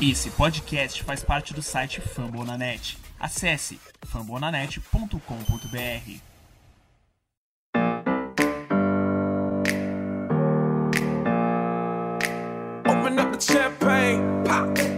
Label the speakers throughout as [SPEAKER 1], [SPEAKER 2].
[SPEAKER 1] Esse podcast faz parte do site Fambonanet. Acesse fambonanet.com.br.
[SPEAKER 2] Open up the champagne, pop.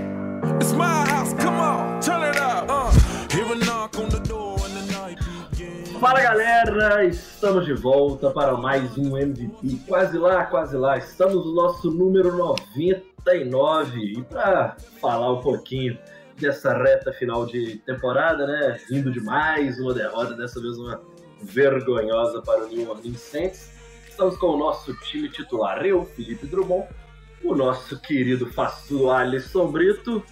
[SPEAKER 3] Fala galera, estamos de volta para mais um MVP. Quase lá, quase lá. Estamos no nosso número 99. E para falar um pouquinho dessa reta final de temporada, né? Vindo de mais uma derrota, dessa vez uma vergonhosa para o New Orleans Saints. Estamos com o nosso time titular, eu, Felipe Drummond, o nosso querido Façudo Alisson Brito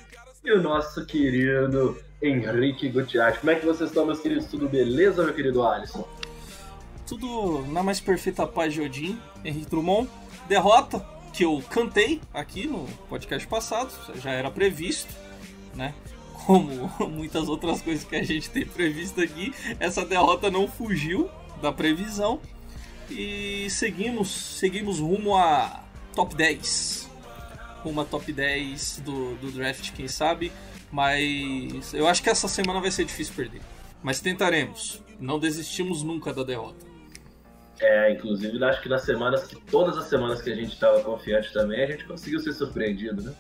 [SPEAKER 3] e o nosso querido Henrique Gutiérrez. Como é que vocês estão, meus queridos? Tudo beleza, meu querido Alisson?
[SPEAKER 4] Tudo na mais perfeita paz de Odin, Henrique Drummond. Derrota que eu cantei aqui no podcast passado, já era previsto, né? Como muitas outras coisas que a gente tem previsto aqui, essa derrota não fugiu da previsão e seguimos, seguimos rumo a top 10. Rumo a top 10 do, do draft, quem sabe. Mas eu acho que essa semana vai ser difícil perder. Mas tentaremos. Não desistimos nunca da derrota.
[SPEAKER 3] É, inclusive, acho que nas semanas que todas as semanas que a gente estava confiante também, a gente conseguiu ser surpreendido, né?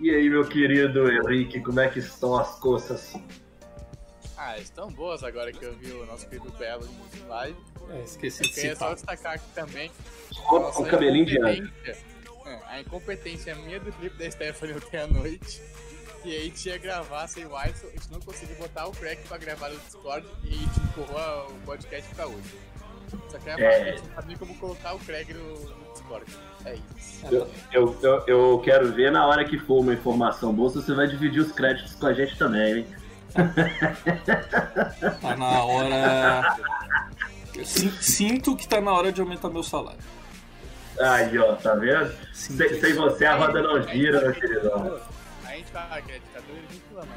[SPEAKER 3] E aí, meu querido Henrique, como é que estão as coças?
[SPEAKER 5] Ah, estão boas agora que eu vi o nosso querido Belo em live.
[SPEAKER 4] É, esqueci
[SPEAKER 5] Eu
[SPEAKER 4] de
[SPEAKER 5] queria só
[SPEAKER 4] citar.
[SPEAKER 5] destacar aqui também nossa
[SPEAKER 3] com cabelinho de ano.
[SPEAKER 5] incompetência. É, a incompetência minha do Felipe da Stephanie ontem à noite. E aí a gente ia gravar sem o Alisson, a gente não conseguiu botar o crack pra gravar no Discord e a gente empurrou o podcast pra hoje. Só que a
[SPEAKER 3] É.
[SPEAKER 5] gente não sabia como colocar o crack no, no Discord. É isso.
[SPEAKER 3] Eu, eu, eu, eu quero ver na hora que for uma informação boa se você vai dividir os créditos com a gente também, hein?
[SPEAKER 4] Tá na hora. Eu sin- sinto que tá na hora de aumentar meu salário.
[SPEAKER 3] Aí, ó, tá vendo? Sem, sem você a roda não gira, meu queridão.
[SPEAKER 5] Fala que é ditador e gente reclama.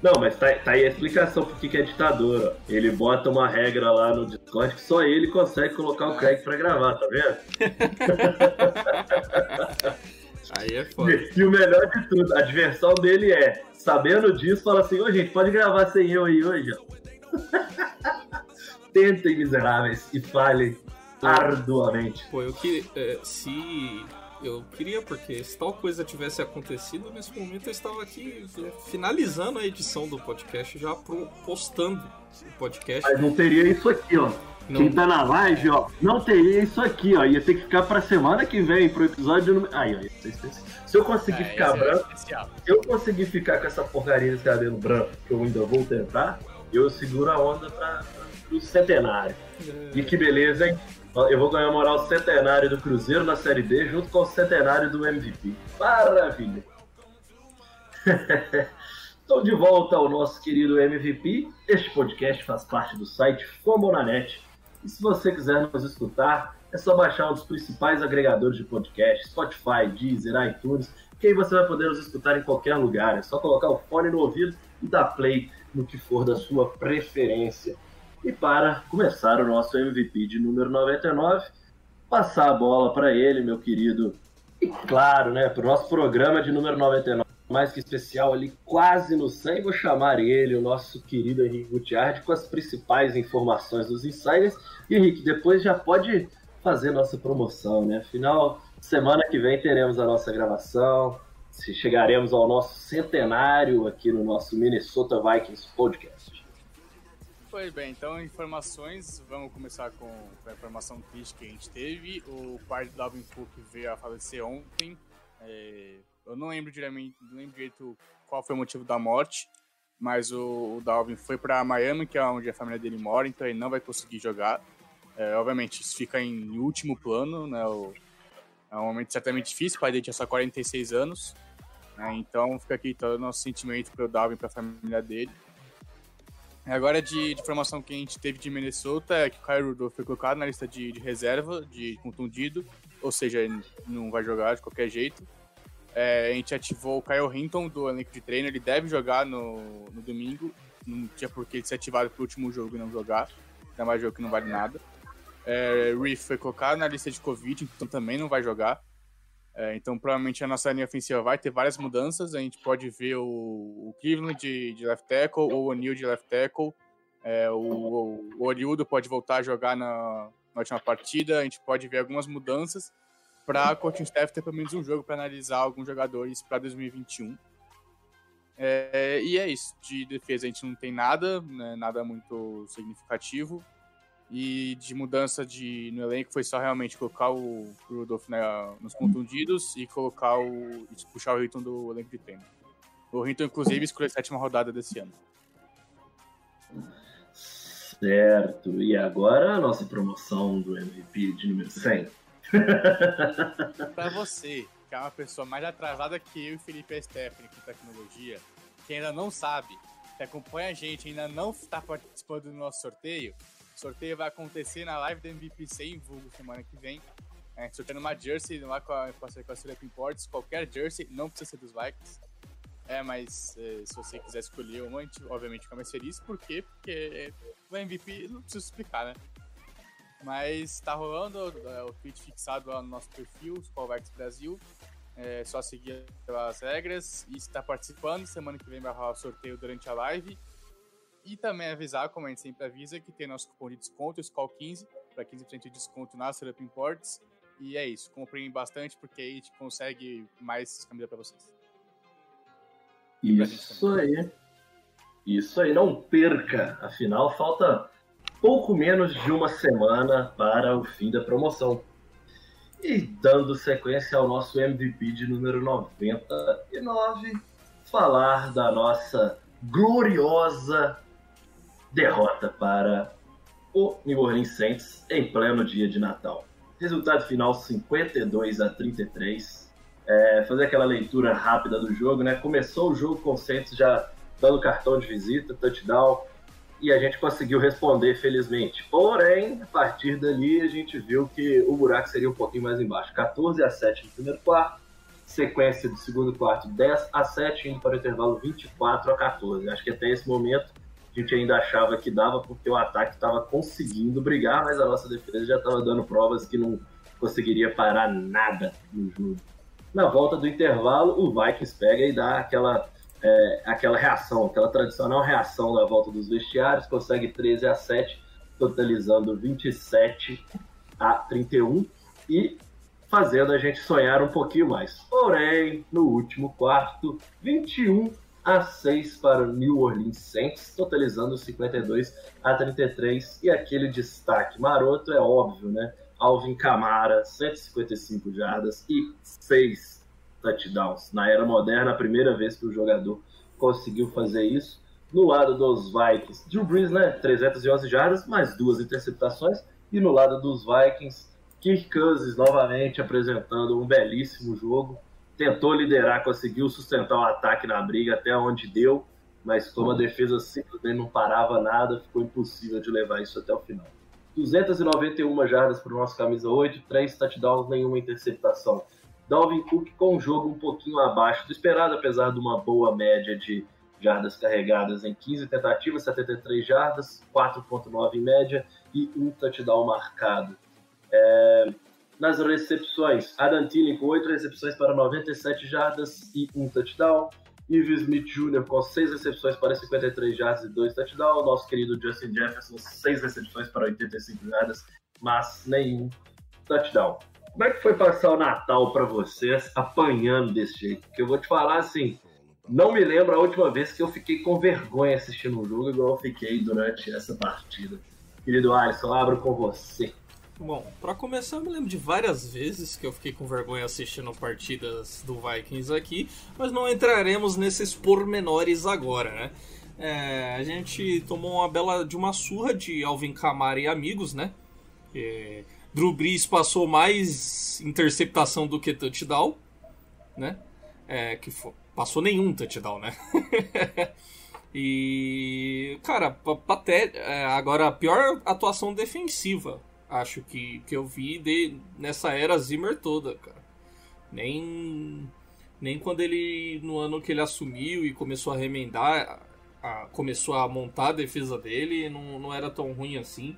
[SPEAKER 3] Não, mas tá, tá aí a explicação por que que é ditador, ó. Ele bota uma regra lá no Discord que só ele consegue colocar o crack pra gravar, tá vendo?
[SPEAKER 4] Aí é foda.
[SPEAKER 3] E o melhor de tudo, a diversão dele é, sabendo disso, fala assim, ô gente, pode gravar sem eu aí hoje, ó. Tentem, miseráveis, e falhem arduamente.
[SPEAKER 4] Pô, eu queria. é, se. Eu queria, porque se tal coisa tivesse acontecido, nesse momento eu estava aqui é, finalizando a edição do podcast, já postando o podcast.
[SPEAKER 3] Mas não teria isso aqui, ó.
[SPEAKER 4] Não-
[SPEAKER 3] Quem tá na live, ó, não teria isso aqui, ó. Ia ter que ficar pra semana que vem, pro episódio número. Aí, ó. Se eu conseguir
[SPEAKER 5] É,
[SPEAKER 3] ficar
[SPEAKER 5] é
[SPEAKER 3] branco,
[SPEAKER 5] especial.
[SPEAKER 3] se eu conseguir ficar com essa porcaria desse cabelo branco, que eu ainda vou tentar, eu seguro a onda pra, pro centenário. E que beleza, hein? Eu vou ganhar moral centenário do Cruzeiro na Série B junto com o centenário do MVP. Maravilha! Estou de volta ao nosso querido MVP. Este podcast faz parte do site Fambonanet. E se você quiser nos escutar, é só baixar um dos principais agregadores de podcast, Spotify, Deezer, iTunes, que aí você vai poder nos escutar em qualquer lugar. É só colocar o fone no ouvido e dar play no que for da sua preferência. E para começar o nosso MVP de número 99, passar a bola para ele, meu querido. E claro, né, para o nosso programa de número 99, mais que especial ali, quase no 100, vou chamar ele, o nosso querido Henrique Gutiardi, com as principais informações dos insiders. E Henrique, depois já pode fazer nossa promoção, né? Afinal, semana que vem teremos a nossa gravação, chegaremos ao nosso centenário aqui no nosso Minnesota Vikings Podcast.
[SPEAKER 5] Pois bem, então informações, vamos começar com a informação triste que a gente teve. O pai do Dalvin Cook veio a falecer ontem. É, eu não lembro diretamente, não lembro direito qual foi o motivo da morte, mas o, o Dalvin foi para Miami, que é onde a família dele mora, então ele não vai conseguir jogar. É, obviamente, isso fica em último plano, né? o- é um momento certamente difícil, o pai dele tinha só 46 anos, né, então fica aqui todo o nosso sentimento para o Dalvin, para a família dele. Agora, de, de informação que a gente teve de Minnesota, é que o Kyle Rudolph foi colocado na lista de, de reserva, de contundido, ou seja, não vai jogar de qualquer jeito. É, a gente ativou o Kyle Hinton do elenco de treino, ele deve jogar no, no domingo, não tinha por que ele ser ativado pro último jogo e não jogar, ainda mais jogo que não vale nada. É, Reef foi colocado na lista de Covid, então também não vai jogar. É, então, provavelmente a nossa linha ofensiva vai ter várias mudanças. A gente pode ver o, o Cleveland de, de left tackle, ou o O'Neal de left tackle. É, o, o, o Oriudo pode voltar a jogar na, na última partida. A gente pode ver algumas mudanças para coaching staff ter pelo menos um jogo para analisar alguns jogadores para 2021. É, e é isso. De defesa a gente não tem nada, né, nada muito significativo. E de mudança de, no elenco foi só realmente colocar o Rudolph nos contundidos e colocar o. E puxar o Hilton do elenco de treino. O Hilton, inclusive, escolheu a sétima rodada desse ano.
[SPEAKER 3] Certo. E agora a nossa promoção do MVP de número 100.
[SPEAKER 5] pra você, que é uma pessoa mais atrasada que eu e Felipe Stephanie com tecnologia, que ainda não sabe, que acompanha a gente ainda não está participando do nosso sorteio, o sorteio vai acontecer na live do MVP 100 vulgo semana que vem. É, sorteando uma jersey lá com a, com a, com Imports, qualquer jersey, não precisa ser dos Vikings. É, mas é, se você quiser escolher uma, obviamente fica mais feliz. Por quê? Porque o MVP não preciso explicar, né? Mas tá rolando é, o tweet fixado lá no nosso perfil, Spalvex Brasil. É só seguir as regras e está participando. Semana que vem vai rolar o sorteio durante a live. E também avisar, como a gente sempre avisa, que tem nosso cupom de desconto, SCOL15, para 15% de desconto na Setup Imports. E é isso, comprem bastante porque aí a gente consegue mais camisas para vocês.
[SPEAKER 3] Isso aí. Isso aí, não perca. Afinal, falta pouco menos de uma semana para o fim da promoção. E dando sequência ao nosso MVP de número 99, falar da nossa gloriosa derrota para o New Orleans Saints em pleno dia de Natal. Resultado final 52 a 33. É, fazer aquela leitura rápida do jogo, né? Começou o jogo com o Saints já dando cartão de visita, touchdown, e a gente conseguiu responder felizmente. Porém, a partir dali a gente viu que o buraco seria um pouquinho mais embaixo. 14 a 7 no primeiro quarto, sequência do segundo quarto 10 a 7, indo para o intervalo 24 a 14. Acho que até esse momento a gente ainda achava que dava porque o ataque estava conseguindo brigar, mas a nossa defesa já estava dando provas que não conseguiria parar nada no jogo. Na volta do intervalo, o Vikings pega e dá aquela é, aquela reação, aquela tradicional reação da volta dos vestiários, consegue 13 a 7, totalizando 27 a 31 e fazendo a gente sonhar um pouquinho mais. Porém, no último quarto, 21 a 6 para o New Orleans Saints, totalizando 52 a 33 e aquele destaque maroto é óbvio, né? Alvin Kamara, 155 jardas e 6 touchdowns. Na era moderna, a primeira vez que o jogador conseguiu fazer isso. No lado dos Vikings, Drew Brees, né, 311 jardas, mais duas interceptações. E no lado dos Vikings, Kirk Cousins novamente apresentando um belíssimo jogo. Tentou liderar, conseguiu sustentar o ataque na briga até onde deu, mas como a defesa simplesmente não parava nada, ficou impossível de levar isso até o final. 291 jardas para o nosso camisa 8, 3 touchdowns, nenhuma interceptação. Dalvin Cook com um jogo um pouquinho abaixo do esperado, apesar de uma boa média de jardas carregadas em 15 tentativas, 73 jardas, 4.9 em média e um touchdown marcado. É, nas recepções, Thielen com 8 recepções para 97 jardas e um touchdown. Ives Smith Jr. com 6 recepções para 53 jardas e 2 touchdowns. Nosso querido Justin Jefferson, 6 recepções para 85 jardas, mas nenhum touchdown. Como é que foi passar o Natal para vocês apanhando desse jeito? Porque eu vou te falar assim, não me lembro a última vez que eu fiquei com vergonha assistindo um jogo igual eu fiquei durante essa partida. Querido Alisson, abro com você.
[SPEAKER 4] Bom, para começar, eu me lembro de várias vezes que eu fiquei com vergonha assistindo partidas do Vikings aqui, mas não entraremos nesses pormenores agora, né? É, a gente tomou uma bela de uma surra de Alvin Kamara e amigos, né? É, Drew Brees passou mais interceptação do que touchdown, né? É, que for, passou nenhum touchdown, né? e cara, até é, agora a pior atuação defensiva, acho que, que eu vi de, nessa era Zimmer toda, cara. Nem nem quando ele no ano que ele assumiu e começou a remendar, a, começou a montar a defesa dele, não, não era tão ruim assim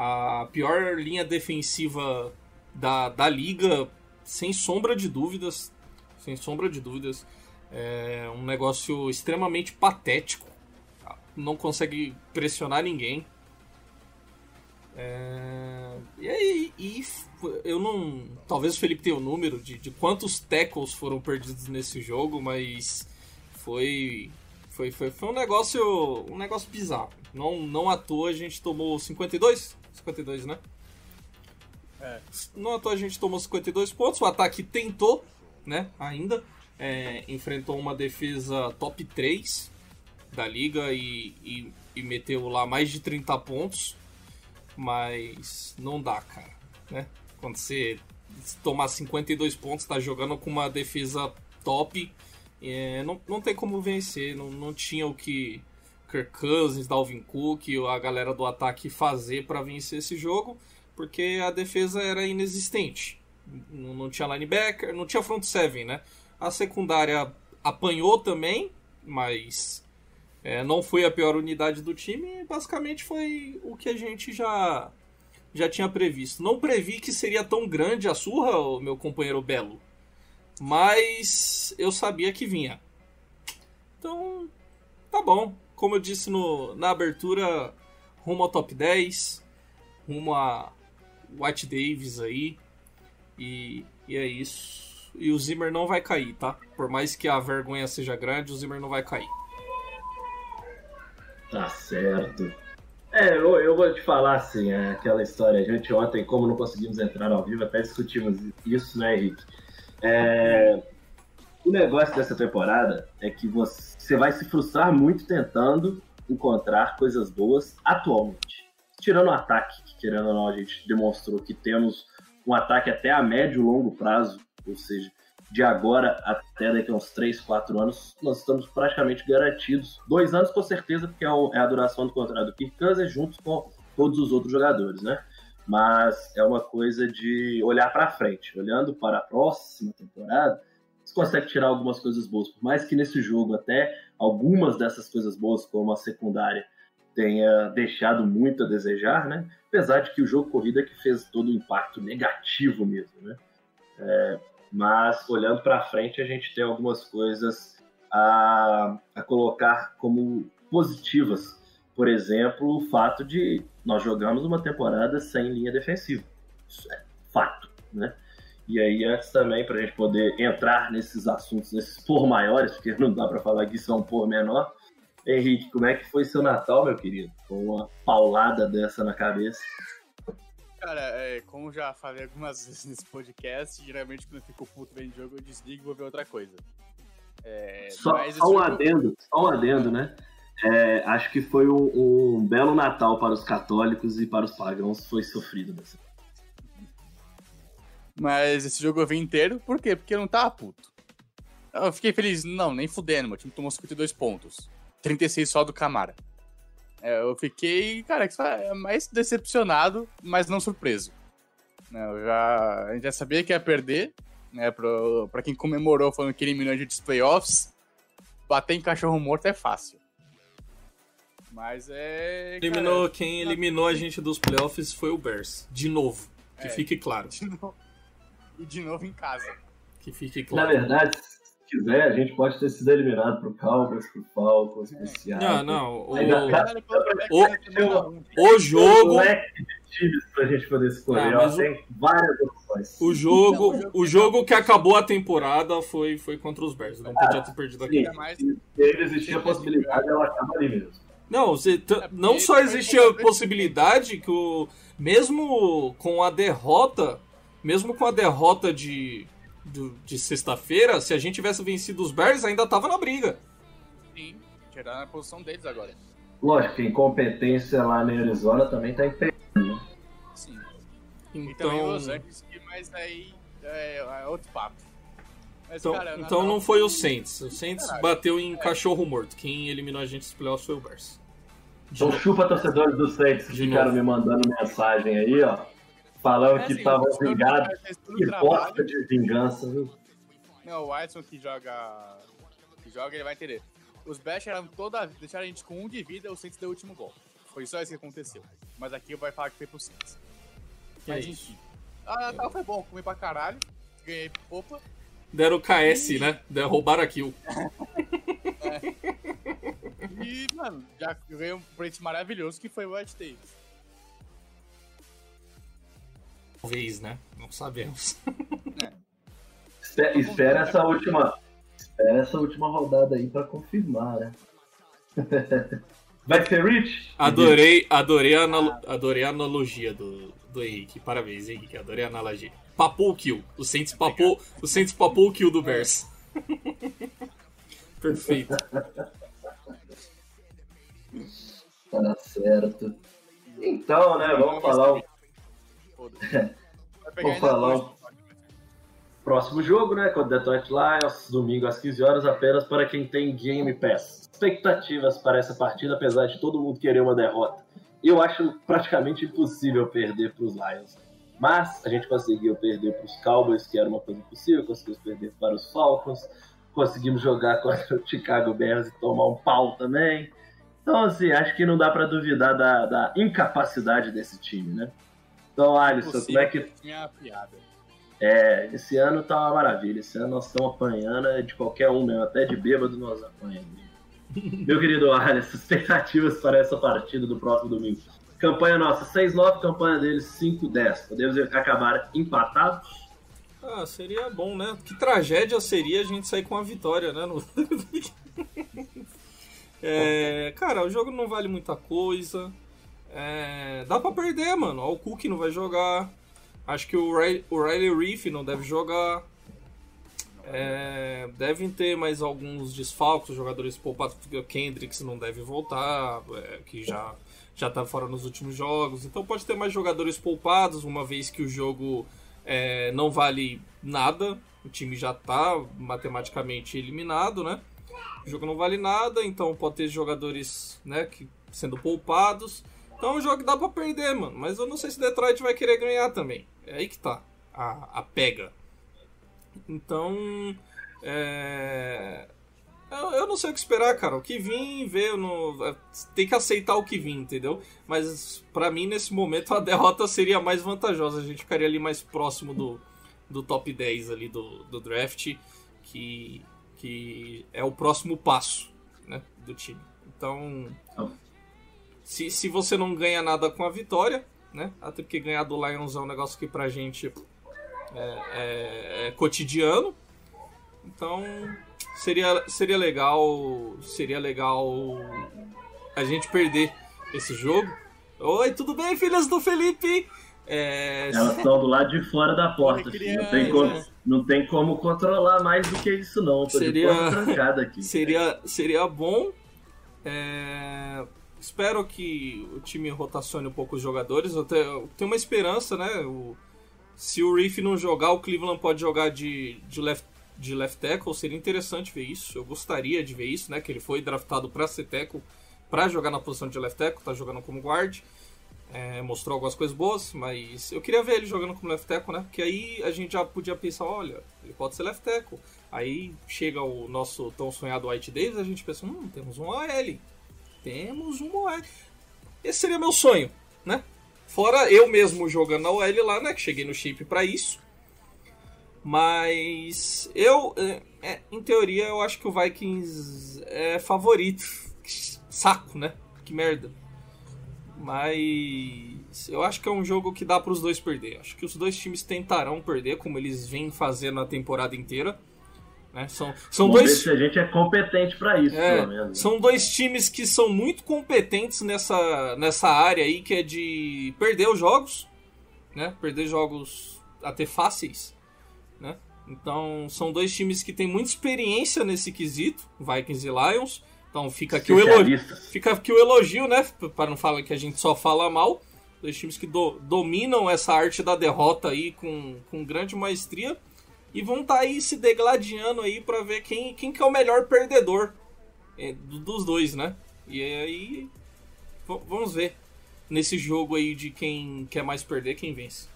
[SPEAKER 4] a pior linha defensiva da, da liga sem sombra de dúvidas, sem sombra de dúvidas, é um negócio extremamente patético. Não consegue pressionar ninguém. É... E aí, e eu não. Talvez o Felipe tenha o número de, de quantos tackles foram perdidos nesse jogo, mas foi. Foi, foi, foi um negócio. um negócio bizarro. Não, não à toa a gente tomou 52? 52, né?
[SPEAKER 5] É.
[SPEAKER 4] Não à toa a gente tomou 52 pontos. O ataque tentou, né? Ainda. É, enfrentou uma defesa top 3 da liga e, e, e meteu lá mais de 30 pontos mas não dá, cara, né? Quando você tomar 52 pontos, tá jogando com uma defesa top, é, não, não tem como vencer, não, não tinha o que Kirk Cousins, Dalvin Cook, a galera do ataque fazer para vencer esse jogo, porque a defesa era inexistente. Não, não tinha linebacker, não tinha front seven, né? A secundária apanhou também, mas é, não foi a pior unidade do time, basicamente foi o que a gente já, já tinha previsto. Não previ que seria tão grande a surra, meu companheiro Belo, mas eu sabia que vinha. Então, tá bom. Como eu disse no, na abertura, rumo ao top 10, rumo a White Davis aí, e, e é isso. E o Zimmer não vai cair, tá? Por mais que a vergonha seja grande, o Zimmer não vai cair.
[SPEAKER 3] Tá certo. É, eu, eu vou te falar assim, é aquela história, a gente ontem, como não conseguimos entrar ao vivo, até discutimos isso, né, Henrique? É, o negócio dessa temporada é que você vai se frustrar muito tentando encontrar coisas boas atualmente. Tirando o ataque, que querendo ou não, a gente demonstrou que temos um ataque até a médio e longo prazo, ou seja, de agora até daqui a uns 3, 4 anos, nós estamos praticamente garantidos. Dois anos com certeza, porque é, é a duração do contrato do Kirk Cousins, junto com todos os outros jogadores, né? Mas é uma coisa de olhar para frente. Olhando para a próxima temporada, você consegue tirar algumas coisas boas. Por mais que nesse jogo até algumas dessas coisas boas, como a secundária, tenha deixado muito a desejar, né? Apesar de que o jogo corrida é que fez todo o impacto negativo mesmo, né? É, mas olhando para frente a gente tem algumas coisas a, a colocar como positivas. Por exemplo, o fato de nós jogamos uma temporada sem linha defensiva. Isso é fato, né? E aí, antes também, para a gente poder entrar nesses assuntos, nesses por maiores, porque não dá para falar que são por menor. Henrique, como é que foi seu Natal, meu querido? Com uma paulada dessa na cabeça.
[SPEAKER 5] Cara, é, como já falei algumas vezes nesse podcast, geralmente quando eu fico puto vendo jogo, eu desligo e vou ver outra coisa.
[SPEAKER 3] É, só, só um jogo... adendo, só um adendo, né? É, acho que foi um, um, belo Natal para os católicos e para os pagãos, foi sofrido dessa.
[SPEAKER 5] Mas esse jogo eu vi inteiro, por quê? Porque eu não tava puto. Eu fiquei feliz, não, nem fudendo, meu time tomou 52 pontos. 36 só do Camara. É, eu fiquei, cara, mais decepcionado, mas não surpreso. Né, eu já, a gente já sabia que ia perder, né? Pro, pra quem comemorou falando que eliminou a gente dos playoffs, bater em cachorro morto é fácil. Mas é.
[SPEAKER 4] Eliminou, cara, quem eliminou a gente dos playoffs foi o Bears. De novo. Que é, fique claro.
[SPEAKER 5] De novo. E de novo em casa.
[SPEAKER 4] Que fique claro.
[SPEAKER 3] Na verdade, quiser, a gente pode ter sido eliminado pro Cowboys, pro Falcons, pro Seattle.
[SPEAKER 4] Não, não. O, o, o jogo.
[SPEAKER 3] times pra gente poder escolher.
[SPEAKER 4] Não,
[SPEAKER 3] tem várias opções.
[SPEAKER 4] O jogo, o jogo que acabou a temporada foi, foi contra os Bears. Não podia ter perdido aqui.
[SPEAKER 3] Se ele existia a possibilidade, ela acaba ali mesmo.
[SPEAKER 4] Não, você não só existe a possibilidade que o mesmo com a derrota, mesmo com a derrota de do, de sexta-feira, se a gente tivesse vencido os Bears, ainda tava na briga.
[SPEAKER 5] Sim, tirar na posição deles agora.
[SPEAKER 3] Lógico, que incompetência lá na Arizona também tá impedindo, né?
[SPEAKER 5] Sim. Então... E também Los Angeles, mas aí é, é outro papo.
[SPEAKER 4] Mas, então, cara, então não, não foi o Saints. O Saints Caralho. bateu em é. cachorro morto. Quem eliminou a gente nos playoffs foi o Bears.
[SPEAKER 3] Então chupa torcedores do Saints que ficaram me mandando mensagem aí, ó. Falando é, que estavam assim, vingados. Que bosta de vingança, viu?
[SPEAKER 5] Não, o Watson que joga. que joga, ele vai entender. Os Bash eram toda. deixaram a gente com um de vida, o Saints deu o último gol. Foi só isso que aconteceu. Mas aqui vai falar que foi pro Saints. Mas enfim. Ah, Natal foi bom, comi pra caralho. ganhei opa.
[SPEAKER 4] Deram o KS, né? Deram, roubaram a kill.
[SPEAKER 5] E, mano, já ganhei um presente maravilhoso que foi o White Davis.
[SPEAKER 4] Talvez, né? Não sabemos.
[SPEAKER 3] Espera, espera essa última. Espera essa última rodada aí pra confirmar, né? Vai ser Rich?
[SPEAKER 4] Adorei, adorei, a, analo- adorei a analogia do, do Henrique. Parabéns, Henrique. Adorei a analogia. Papou o kill. O Saints papou, o Saints papou o kill do Bears. Perfeito.
[SPEAKER 3] Tá certo. Então, né, vamos falar o
[SPEAKER 5] Foda-se.
[SPEAKER 3] Vou falar um- próximo jogo, né? Contra o Detroit Lions, domingo às 15 horas, apenas para quem tem Game Pass. Expectativas para essa partida, apesar de todo mundo querer uma derrota. Eu acho praticamente impossível perder para os Lions. Mas a gente conseguiu perder para os Cowboys, que era uma coisa impossível, conseguimos perder para os Falcons, conseguimos jogar contra o Chicago Bears e tomar um pau também. Então, assim, acho que não dá para duvidar da, da incapacididade desse time, né? Então, Alisson, como é que
[SPEAKER 5] Minha piada.
[SPEAKER 3] é, esse ano tá uma maravilha. Esse ano nós estamos apanhando é de qualquer um mesmo, até de bêbado nós apanhamos. Meu querido Alisson, expectativas para essa partida do próximo domingo. Campanha nossa 6-9, campanha deles 5-10. Podemos acabar empatados?
[SPEAKER 4] Ah, seria bom, né? Que tragédia seria a gente sair com a vitória, né? No- É, cara, o jogo não vale muita coisa. É, dá pra perder, mano. Ó, O Cook não vai jogar. Acho que o Riley, o Riley Reef não deve jogar. É, devem ter mais alguns desfalques, jogadores poupados, porque o Kendricks não deve voltar, é, que já, já tá fora nos últimos jogos. Então pode ter mais jogadores poupados, uma vez que o jogo é, não vale nada, o time já tá matematicamente eliminado, né? O jogo não vale nada, então pode ter jogadores né, que, sendo poupados. Então é um jogo que dá pra perder, mano. Mas eu não sei se Detroit vai querer ganhar também. É aí que tá a, a pega. Então. É... Eu, eu não sei o que esperar, cara. O que vim, ver, no... tem que aceitar o que vim, entendeu? Mas pra mim, nesse momento, a derrota seria mais vantajosa. A gente ficaria ali mais próximo do, do top 10 ali do, do draft, que, que é o próximo passo né, do time. Então, se, se você não ganha nada com a vitória, né? Até porque ganhar do Lions é um negócio que pra gente é, é- é cotidiano. Então seria, seria legal. Seria legal a gente perder esse jogo. Oi, tudo bem, filhas do Felipe? É,
[SPEAKER 3] Elas estão do lado de fora da porta. Filho. Não, tem como, não tem como controlar mais do que isso, não. Tô
[SPEAKER 4] Seria-
[SPEAKER 3] de porta trancada aqui.
[SPEAKER 4] seria, seria bom. É, espero que o time rotacione um pouco os jogadores. Eu te- eu tenho uma esperança, né? O- se o Reef não jogar, o Cleveland pode jogar de, de, left, de left tackle. Seria interessante ver isso. Eu gostaria de ver isso, né? Que ele foi draftado para ser tackle, para jogar na posição de left tackle, tá jogando como guard. É, mostrou algumas coisas boas, mas eu queria ver ele jogando como left tackle, né? Porque aí a gente já podia pensar, olha, ele pode ser left tackle. Aí chega o nosso tão sonhado White Davis, a gente pensa, hum, temos um OL. Temos um OL. Esse seria meu sonho, né? Fora eu mesmo jogando na OL lá, né? Que cheguei no shape pra isso. Mas eu, é, é, em teoria, eu acho que o Vikings é favorito. Saco, né? Que merda. Mas eu acho que é um jogo que dá para os dois perder. Acho que os dois times tentarão perder, como eles vêm fazendo a temporada inteira. Né? São, são
[SPEAKER 3] Vamos ver
[SPEAKER 4] dois.
[SPEAKER 3] se a gente é competente pra isso,
[SPEAKER 4] É,
[SPEAKER 3] pelo menos.
[SPEAKER 4] são dois times que são muito competentes nessa, nessa área aí, que é de perder os jogos, né? Perder jogos até fáceis, né? Então, são dois times que têm muita experiência nesse quesito, Vikings e Lions. Então, fica aqui o elogio, fica aqui o elogio, né? Para não falar que a gente só fala mal. Dois times que do- dominam essa arte da derrota aí com, com grande maestria. E vão estar aí se degladiando aí para ver quem, quem que é o melhor perdedor é, do- dos dois, né? E aí vamos ver nesse jogo aí de quem quer mais perder, quem vence.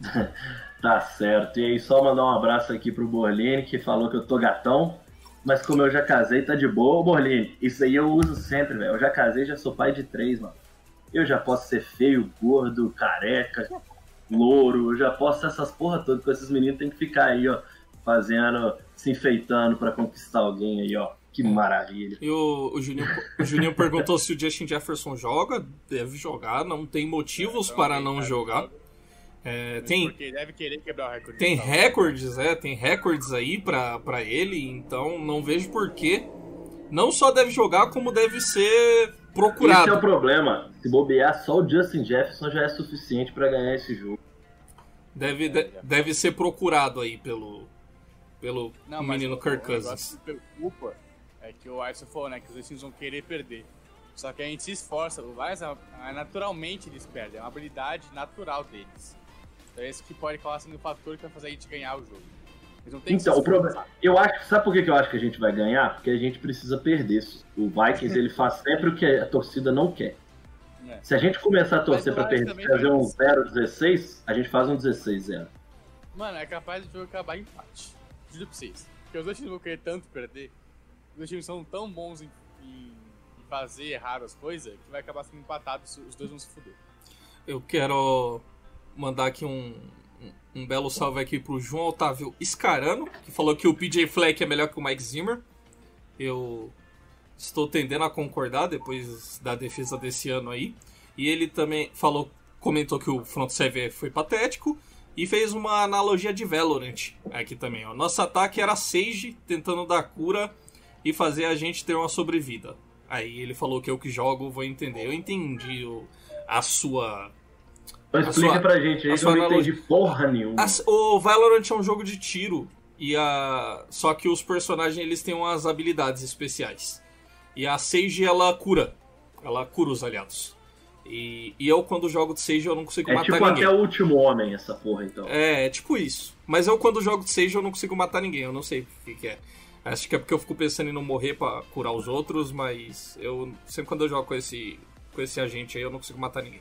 [SPEAKER 3] Tá certo. E aí, só mandar um abraço aqui pro Borlini, que falou que eu tô gatão. Mas como eu já casei, tá de boa. Borlini, isso aí eu uso sempre, velho. Eu já casei, já sou pai de três, mano. Eu já posso ser feio, gordo, careca. Louro, eu já posto essas porra todas com esses meninos, tem que ficar aí, ó, fazendo, se enfeitando pra conquistar alguém aí, ó. Que maravilha.
[SPEAKER 4] E o, o, Juninho, o Juninho perguntou se o Justin Jefferson joga. Deve jogar, não tem motivos
[SPEAKER 5] Então,
[SPEAKER 4] para não jogar. É, tem,
[SPEAKER 5] Porque deve querer quebrar o recorde.
[SPEAKER 4] tem
[SPEAKER 5] Então,
[SPEAKER 4] recordes, é, tem recordes aí pra, pra ele, então não vejo por que. Não só deve jogar, como deve ser
[SPEAKER 3] Esse é o
[SPEAKER 4] procurado.
[SPEAKER 3] problema. Se bobear, só o Justin Jefferson já é suficiente pra ganhar esse jogo.
[SPEAKER 4] Deve, de- deve ser procurado aí pelo, pelo
[SPEAKER 5] Não, mas
[SPEAKER 4] menino
[SPEAKER 5] o-
[SPEAKER 4] Kirk
[SPEAKER 5] o
[SPEAKER 4] Cousins.
[SPEAKER 5] que me preocupa é que o Alisson falou, né? Que os dois times vão querer perder. Só que a gente se esforça. O Lions, ah, naturalmente, eles perdem. É uma habilidade natural deles. Então é isso que pode acabar sendo o fator que vai fazer a gente ganhar o jogo.
[SPEAKER 3] Então, o problema. Eu acho. Sabe por que que eu acho que a gente vai ganhar? Porque a gente precisa perder. O Vikings ele faz sempre o que a torcida não quer.
[SPEAKER 5] É.
[SPEAKER 3] Se a gente começar a torcer
[SPEAKER 5] Lions
[SPEAKER 3] perder, fazer um
[SPEAKER 5] faz
[SPEAKER 3] 0-16, a gente faz um 16-0.
[SPEAKER 5] Mano, é capaz jogo acabar em empate. Juro pra vocês. Porque os dois times vão querer tanto perder. Os dois times são tão bons em, em- fazer errar as coisas que vai acabar sendo empatado os dois vão se fuder.
[SPEAKER 4] Eu quero mandar aqui um, um, belo salve aqui pro João Otávio Scarano, que falou que o PJ Fleck é melhor que o Mike Zimmer. Eu estou tendendo a concordar depois da defesa desse ano aí. E ele também falou, comentou que o front seven foi patético e fez uma analogia de Valorant aqui também. Ó. Nosso ataque era Sage tentando dar cura e fazer a gente ter uma sobrevida. Aí ele falou que eu que jogo vou entender. Eu entendi o- a sua
[SPEAKER 3] Então explica
[SPEAKER 4] sua-
[SPEAKER 3] pra gente aí que eu não
[SPEAKER 4] analogia-
[SPEAKER 3] entendi porra nenhuma.
[SPEAKER 4] O Valorant é um jogo de tiro e a só que os personagens eles têm umas habilidades especiais. E a Sage ela cura, ela cura os aliados. E, e eu quando jogo de Sage eu não consigo
[SPEAKER 3] É
[SPEAKER 4] matar
[SPEAKER 3] tipo
[SPEAKER 4] ninguém.
[SPEAKER 3] até o último homem essa porra, então.
[SPEAKER 4] É, é tipo isso. Mas eu quando jogo de Sage eu não consigo matar ninguém, eu não sei o que, que é. Acho que é porque eu fico pensando em não morrer pra curar os outros, mas eu sempre quando eu jogo com esse com esse agente aí eu não consigo matar ninguém.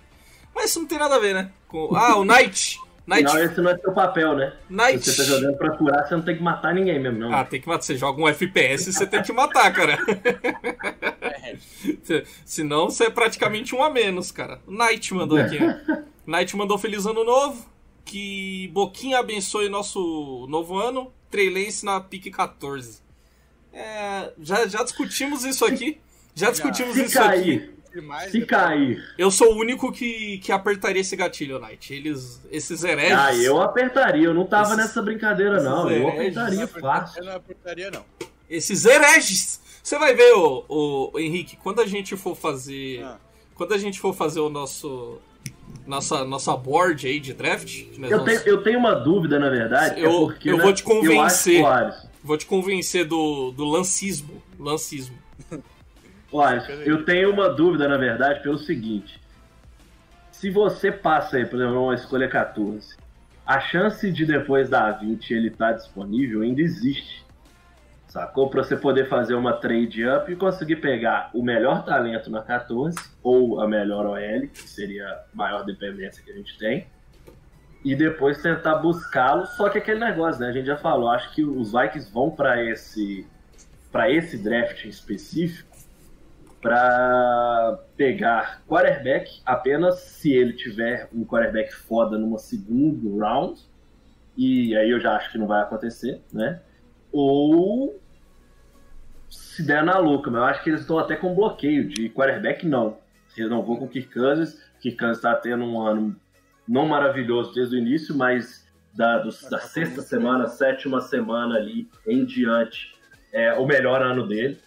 [SPEAKER 4] Mas isso não tem nada a ver, né? Com, ah, o Knight. Knight.
[SPEAKER 3] Não, esse não é seu papel, né?
[SPEAKER 4] Knight.
[SPEAKER 3] Se você tá jogando pra curar, você não tem que matar ninguém mesmo, não.
[SPEAKER 4] Ah, tem que matar. Você joga um FPS, você tem que matar, cara.
[SPEAKER 5] É,
[SPEAKER 4] Se- Senão você é praticamente um a menos, cara. O Knight mandou aqui. ó. Knight mandou feliz ano novo. Que Boquinha abençoe nosso novo ano. Trey Lance na pique 14. É, já, já discutimos isso aqui. Já discutimos
[SPEAKER 3] Se
[SPEAKER 4] isso aqui.
[SPEAKER 3] cair,
[SPEAKER 5] demais,
[SPEAKER 3] se
[SPEAKER 5] né?
[SPEAKER 3] cair.
[SPEAKER 4] Eu sou o único que, que apertaria esse gatilho, Knight. Eles, esses hereges.
[SPEAKER 3] Ah, eu apertaria. Eu não tava
[SPEAKER 4] Esses-
[SPEAKER 3] nessa brincadeira, não.
[SPEAKER 4] esses
[SPEAKER 3] Eu
[SPEAKER 4] hereges,
[SPEAKER 3] apertaria
[SPEAKER 5] Eu
[SPEAKER 3] fácil.
[SPEAKER 5] não apertaria, não.
[SPEAKER 4] Esses hereges. Você vai ver, o, o Henrique, quando a gente for fazer.
[SPEAKER 5] Ah.
[SPEAKER 4] Quando a gente for fazer o nosso. Nossa, nossa board aí de draft.
[SPEAKER 3] Eu
[SPEAKER 4] vamos-
[SPEAKER 3] tenho, eu tenho uma dúvida, na verdade. é
[SPEAKER 4] Eu-
[SPEAKER 3] porque,
[SPEAKER 4] eu
[SPEAKER 3] né,
[SPEAKER 4] vou te convencer.
[SPEAKER 3] Eu
[SPEAKER 4] Vou te convencer do, do lancismo. Lancismo.
[SPEAKER 3] Alisson, eu tenho uma dúvida, na verdade, pelo seguinte. Se você passa aí, por exemplo, uma escolha 14, a chance de depois da 20 ele estar disponível ainda existe. Sacou? Pra você poder fazer uma trade up e conseguir pegar o melhor talento na 14, ou a melhor OL, que seria a maior dependência que a gente tem, e depois tentar buscá-lo. Só que aquele negócio, né? A gente já falou, acho que os Vikings vão para esse para esse draft em específico para pegar quarterback apenas se ele tiver um quarterback foda numa segundo round. E aí eu já acho que não vai acontecer, né? Ou se der na louca, mas eu acho que eles estão até com bloqueio de quarterback, não. Eles não vão com o Kirk Cousins. Kirk Cousins está tendo um ano não maravilhoso desde o início, mas da, da sexta semana, sétima semana ali em diante, é o melhor ano dele.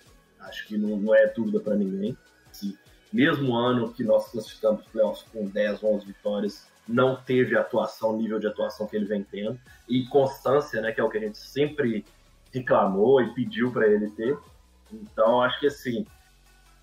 [SPEAKER 3] Acho que não, não é dúvida para ninguém. Se mesmo ano que nós classificamos os playoffs com 10, 11 vitórias, não teve atuação, nível de atuação que ele vem tendo. E constância, né, que é o que a gente sempre reclamou e pediu para ele ter. Então, acho que assim,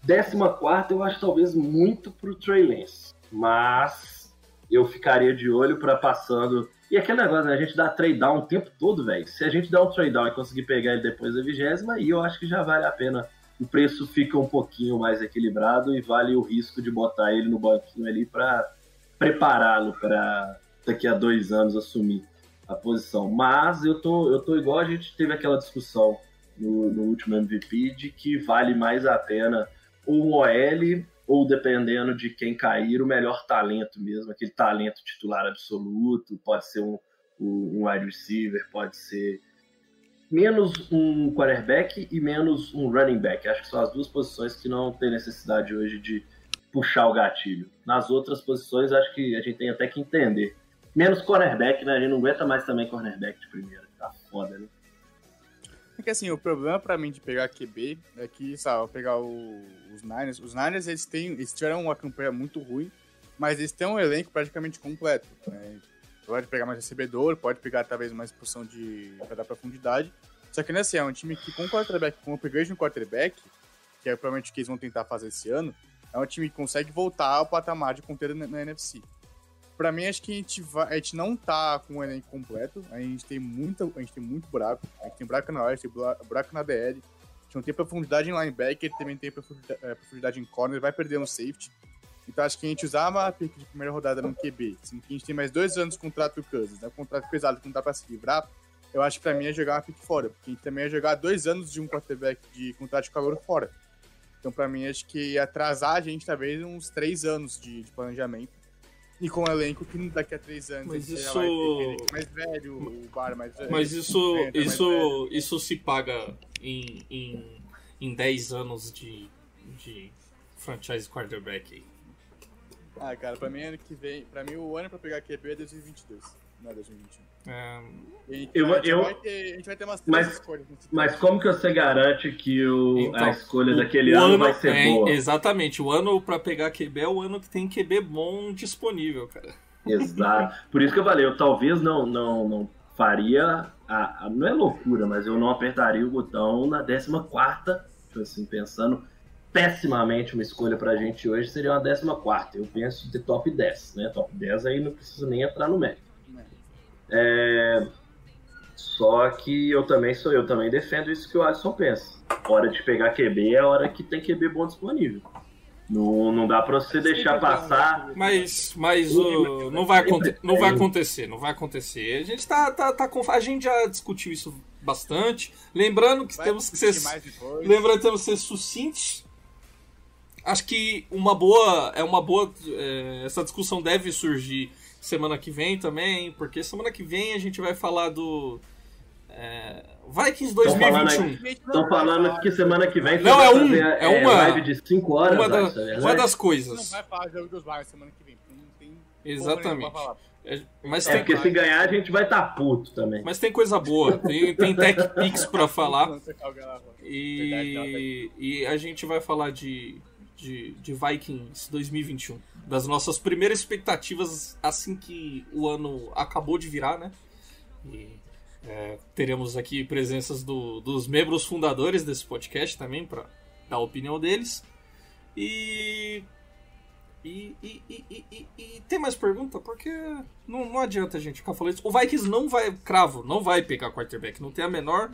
[SPEAKER 3] 14 eu acho talvez muito pro Trey Lance. Mas eu ficaria de olho para passando. E aquele negócio, né? A gente dá trade down o tempo todo, velho. Se a gente der um trade down e conseguir pegar ele depois da vigésima, aí eu acho que já vale a pena. O preço fica um pouquinho mais equilibrado e vale o risco de botar ele no banquinho ali para prepará-lo para daqui a dois anos assumir a posição. Mas eu tô, eu tô igual a gente teve aquela discussão no, no último MVP de que vale mais a pena um OL ou dependendo de quem cair, o melhor talento mesmo, aquele talento titular absoluto, pode ser um, um wide receiver, pode ser menos um quarterback e menos um running back. Acho que são as duas posições que não tem necessidade hoje de puxar o gatilho. Nas outras posições, acho que a gente tem até que entender. Menos cornerback, né? A gente não aguenta mais também cornerback de primeira. Tá foda, né?
[SPEAKER 5] É que assim, o problema pra mim de pegar QB é que, sabe, pegar o- os Niners. Os Niners, eles, têm, eles tiveram uma campanha muito ruim, mas eles têm um elenco praticamente completo. Né? Pode pegar mais recebedor, pode pegar talvez mais posição de pra dar profundidade. Só que, né, assim, é um time que com quarterback, com upgrade no quarterback, que é provavelmente o que eles vão tentar fazer esse ano, é um time que consegue voltar ao patamar de conteúdo na, na NFC. Pra mim, acho que a gente, vai, a gente não tá com o elenco completo. A gente tem, muita, a gente tem muito buraco. A gente tem buraco na OL, tem bura- buraco na DL. A gente não tem profundidade em linebacker, também tem profundidade, é, profundidade em corner, vai perder no safety. Então acho que a gente usava a pick de primeira rodada no QB, sendo que a gente tem mais dois anos de contrato do Cousins, né? Um contrato pesado que não dá pra se livrar. Eu acho que pra mim é jogar uma pick fora, porque a gente também ia jogar dois anos de um quarterback de contrato de calor fora. Então pra mim acho que ia atrasar a gente talvez uns três anos de, de planejamento. E com um elenco que daqui a três anos
[SPEAKER 4] Mas
[SPEAKER 5] a gente já
[SPEAKER 4] isso-
[SPEAKER 5] vai ter mais velho, o bar mais velho.
[SPEAKER 4] Mas isso, isso, isso se paga em, em, em 10 anos de, de franchise quarterback. aí.
[SPEAKER 5] Ah, cara, pra mim ano que vem, pra mim o ano pra pegar QB é 2022, não é 2021.
[SPEAKER 4] É,
[SPEAKER 5] a gente,
[SPEAKER 3] Eu-
[SPEAKER 5] a gente
[SPEAKER 3] eu-
[SPEAKER 5] vai ter, a gente vai ter umas três
[SPEAKER 3] Mas-
[SPEAKER 5] escolhas. nesse
[SPEAKER 3] Mas como que você garante que o,
[SPEAKER 4] Então,
[SPEAKER 3] a escolha
[SPEAKER 4] o-
[SPEAKER 3] daquele
[SPEAKER 4] o
[SPEAKER 3] ano, vai ser
[SPEAKER 4] é,
[SPEAKER 3] boa?
[SPEAKER 4] Exatamente, o ano pra pegar QB é o ano que tem QB bom disponível, cara.
[SPEAKER 3] Exato. Por isso que eu falei, eu talvez não, não, não faria. A, a- não é loucura, mas eu não apertaria o botão na 14, tipo assim, pensando pessimamente uma escolha pra gente hoje seria uma 14. Eu penso de top 10, né? Top 10 aí não precisa nem entrar no mérito. É, Só que eu também sou eu também defendo isso que o Alisson pensa. Hora de pegar QB é a hora que tem QB bom disponível. Não, não dá pra você deixar passar.
[SPEAKER 4] Mas, mas o, não, vai não vai acontecer, não vai acontecer. A gente tá, tá, tá com. A gente já discutiu isso bastante. Lembrando que
[SPEAKER 5] Vai
[SPEAKER 4] temos que ser. Lembrando que temos que ser sucintos. Acho que uma boa. É uma boa. é, essa discussão deve surgir semana que vem também, porque semana que vem a gente vai falar do. É, Vikings
[SPEAKER 3] Tão falando
[SPEAKER 4] 2021.
[SPEAKER 5] A gente não
[SPEAKER 3] Estão falando
[SPEAKER 5] falar-
[SPEAKER 3] que semana que vem
[SPEAKER 4] Não, é
[SPEAKER 3] vai
[SPEAKER 4] um,
[SPEAKER 3] fazer,
[SPEAKER 4] é uma-
[SPEAKER 3] live de 5 horas.
[SPEAKER 4] Uma, da-
[SPEAKER 3] Alisson, é
[SPEAKER 4] uma das
[SPEAKER 5] gente não
[SPEAKER 4] coisas.
[SPEAKER 5] vai falar jogo dos semana que vem. Não tem
[SPEAKER 4] Exatamente. É, Mas
[SPEAKER 3] É
[SPEAKER 4] tem,
[SPEAKER 3] porque se ganhar a gente vai estar puto também.
[SPEAKER 4] mas tem coisa boa. Tem, tem Tech Pix pra falar.
[SPEAKER 5] É.
[SPEAKER 4] E, e a gente vai falar de, de, de Vikings 2021. Das nossas primeiras expectativas assim que o ano acabou de virar, né? E é, teremos aqui presenças do- dos membros fundadores desse podcast também para dar a opinião deles. E. E, e, e, e, tem mais pergunta? Porque não, não adianta a gente ficar falando isso. O Vikings não vai, cravo, não vai pegar quarterback. Não tem a menor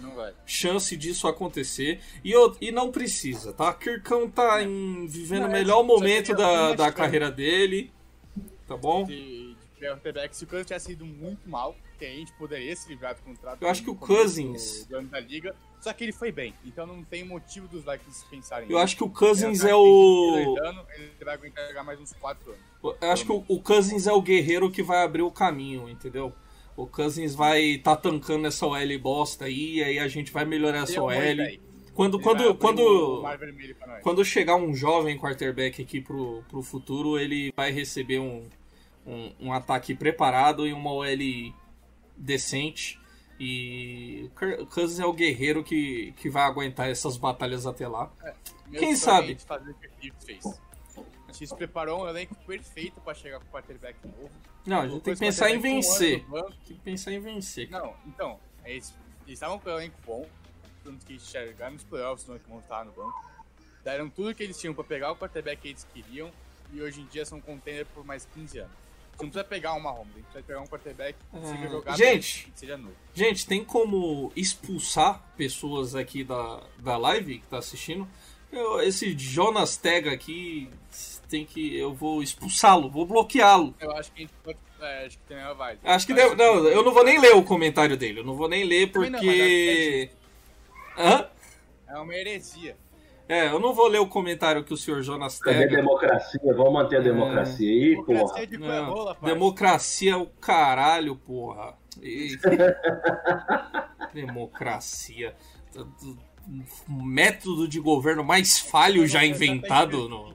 [SPEAKER 4] chance disso acontecer. E, eu, e não precisa, tá? Kirkão tá em, vivendo
[SPEAKER 5] Não,
[SPEAKER 4] o
[SPEAKER 5] é,
[SPEAKER 4] melhor momento da, da carreira dele. Tá bom?
[SPEAKER 5] Quarterback, se o Cousins tivesse ido muito mal, que a gente poderia se livrar do contrato.
[SPEAKER 4] Eu acho que o Cousins-
[SPEAKER 5] Do, do da liga. Só que ele foi bem. Então não tem motivo dos Vikings pensarem
[SPEAKER 4] Eu acho que o Cousins é
[SPEAKER 5] tem
[SPEAKER 4] o.
[SPEAKER 5] 22 anos, Ele vai aguentar mais uns 4 anos.
[SPEAKER 4] Eu acho que o, o Cousins é o guerreiro que vai abrir o caminho, entendeu? O Cousins vai tá tancando essa OL bosta aí, e aí a gente vai melhorar essa OL. Quando,
[SPEAKER 5] Ele
[SPEAKER 4] quando, quando, quando chegar um jovem quarterback aqui pro, pro futuro, ele vai receber um, um, um ataque preparado e uma OL decente. E o Cousins é o guerreiro que, que vai aguentar essas batalhas até lá.
[SPEAKER 5] Meu
[SPEAKER 4] Quem sabe?
[SPEAKER 5] é a gente fazer o que o Chiefs fez. A gente preparou um elenco perfeito pra chegar com o quarterback novo.
[SPEAKER 4] Não, a gente tem que pensar em vencer. Tem que pensar em vencer.
[SPEAKER 5] Não, então, eles eles estavam com o elenco bom, tanto que chegaram nos playoffs, não que estar no banco. Deram tudo que eles tinham pra pegar o quarterback que eles queriam, e hoje em dia são contender por mais 15 anos. Você não precisa pegar uma Mahomes, a gente precisa pegar um quarterback que
[SPEAKER 4] Ah,
[SPEAKER 5] jogar
[SPEAKER 4] gente.
[SPEAKER 5] bem, que seja novo.
[SPEAKER 4] Gente, tem como expulsar pessoas aqui da, da live que tá assistindo? Eu- esse Jonas Tega aqui tem que. Eu vou expulsá-lo, vou bloqueá-lo.
[SPEAKER 5] Eu acho que a gente pode. É, acho que é válido.
[SPEAKER 4] Acho que deve, não, eu não vou nem ler o comentário dele. Eu não vou nem ler
[SPEAKER 5] Também não,
[SPEAKER 4] porque. Hã?
[SPEAKER 5] É uma heresia.
[SPEAKER 4] É, eu não vou ler o comentário que o senhor Jonas
[SPEAKER 3] Cadê a
[SPEAKER 4] Tega.
[SPEAKER 3] democracia? Vamos manter a
[SPEAKER 4] É.
[SPEAKER 3] democracia aí,
[SPEAKER 5] Democracia
[SPEAKER 3] porra.
[SPEAKER 5] de
[SPEAKER 4] Não,
[SPEAKER 5] coebola, parça.
[SPEAKER 4] democracia é o caralho, porra. E- democracia. O método de governo mais falho já inventado no...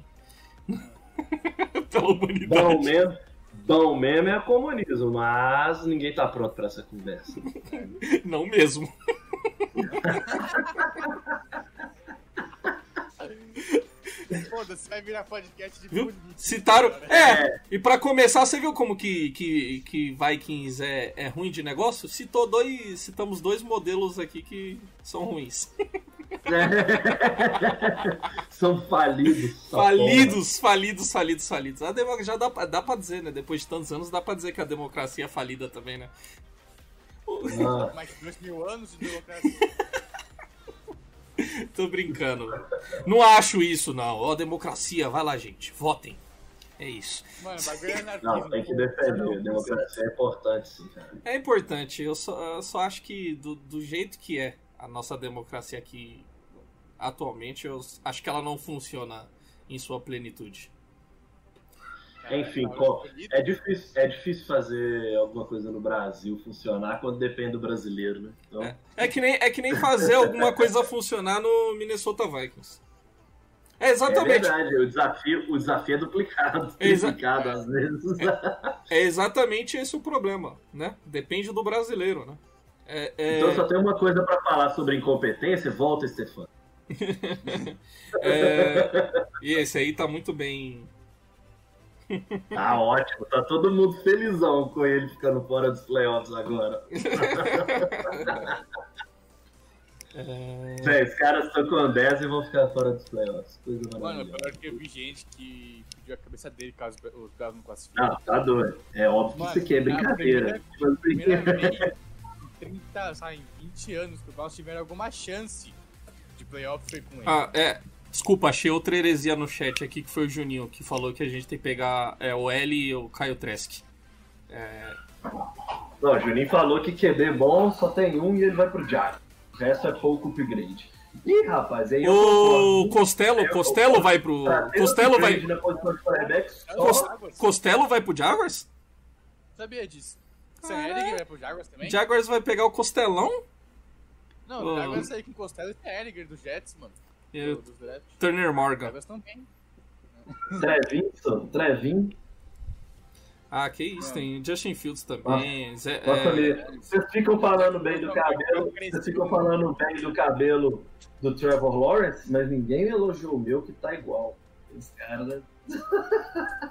[SPEAKER 4] pela
[SPEAKER 3] Bom
[SPEAKER 4] humanidade.
[SPEAKER 3] mesmo, bom mesmo é comunismo, mas ninguém tá pronto pra essa conversa.
[SPEAKER 4] Não mesmo.
[SPEAKER 5] Foda-se, vai virar podcast de
[SPEAKER 4] Viu?
[SPEAKER 5] política.
[SPEAKER 4] Citaram.
[SPEAKER 5] agora.
[SPEAKER 4] É, e pra começar, você viu como que, que, que Vikings é, é ruim de negócio? Citou dois. Citamos dois modelos aqui que são ruins.
[SPEAKER 3] São falidos.
[SPEAKER 4] Falidos, falidos, falidos, falidos. A demo- já dá, pra- dá pra dizer, né? Depois de tantos anos, dá pra dizer que a democracia é falida também, né?
[SPEAKER 3] Ah,
[SPEAKER 5] Mais de dois mil anos de democracia.
[SPEAKER 4] Tô brincando. Não acho isso, não. Ó, democracia, vai lá, gente. Votem. É isso.
[SPEAKER 5] Mano, é.
[SPEAKER 3] Não, tem que defender. A democracia é importante, sim, cara.
[SPEAKER 4] É importante. Eu só, eu só acho que do, do jeito que é a nossa democracia aqui atualmente, eu acho que ela não funciona em sua plenitude.
[SPEAKER 5] Cara,
[SPEAKER 3] Enfim,
[SPEAKER 5] política,
[SPEAKER 3] é difícil, é difícil fazer alguma coisa no Brasil funcionar quando depende do brasileiro, né? Então,
[SPEAKER 4] É, é que, nem, é que nem fazer alguma coisa funcionar no Minnesota Vikings. É
[SPEAKER 3] é
[SPEAKER 4] exatamente.
[SPEAKER 3] verdade, o desafio, o desafio é duplicado,
[SPEAKER 4] Exa-
[SPEAKER 3] triplicado às vezes.
[SPEAKER 4] É exatamente esse o problema, né? Depende do brasileiro, né? É, é-
[SPEAKER 3] Então só tem uma coisa pra falar sobre incompetência, volta, Stefano.
[SPEAKER 4] é- E esse aí tá muito bem.
[SPEAKER 3] Tá ótimo, tá todo mundo felizão com ele ficando fora dos playoffs agora.
[SPEAKER 4] é,
[SPEAKER 3] Véi, os caras estão com 10 e vão ficar fora dos playoffs. Coisa
[SPEAKER 5] Mano, pior que eu vi gente que pediu a cabeça dele caso o caso não classifique.
[SPEAKER 3] Ah, tá doido. É óbvio
[SPEAKER 5] Mano,
[SPEAKER 3] que isso aqui é brincadeira. Tipo assim,
[SPEAKER 5] Primeira vez em 30, sabe, em 20 anos que o Dallas tiveram alguma chance de playoff foi com ele.
[SPEAKER 4] Ah, é. Desculpa, achei outra heresia no chat aqui que foi o Juninho que falou que a gente tem que pegar é, o L e o Caio Tresk.
[SPEAKER 3] Não, o Juninho falou que QB bom só tem um e ele vai pro Jack. O resto é pouco upgrade. Ih, rapaz, aí eu
[SPEAKER 4] O. Costello,
[SPEAKER 3] Eu
[SPEAKER 4] Costello vai pro. Costello vai.
[SPEAKER 3] upgrade Na posição de quarterback,
[SPEAKER 5] É
[SPEAKER 3] só...
[SPEAKER 5] o Jaguars.
[SPEAKER 4] Costello vai pro Jaguars?
[SPEAKER 5] Sabia disso? Sam Ellinger vai pro Jaguars também?
[SPEAKER 4] Jaguars vai pegar o Costelão?
[SPEAKER 5] Não, o Jaguars aí com Costello e Sam Ellinger do Jets, mano.
[SPEAKER 4] E
[SPEAKER 5] Do,
[SPEAKER 4] o
[SPEAKER 5] dos draft.
[SPEAKER 4] Turner Morgan.
[SPEAKER 3] Trevinson, Trevin.
[SPEAKER 4] Ah, que isso, tem Justin Fields também. Zé-
[SPEAKER 3] Nossa,
[SPEAKER 4] é,
[SPEAKER 3] ali, vocês ficam falando bem do cabelo, vocês ficam falando bem do cabelo do Trevor Lawrence, mas ninguém elogiou o meu que tá igual. Esse cara, né?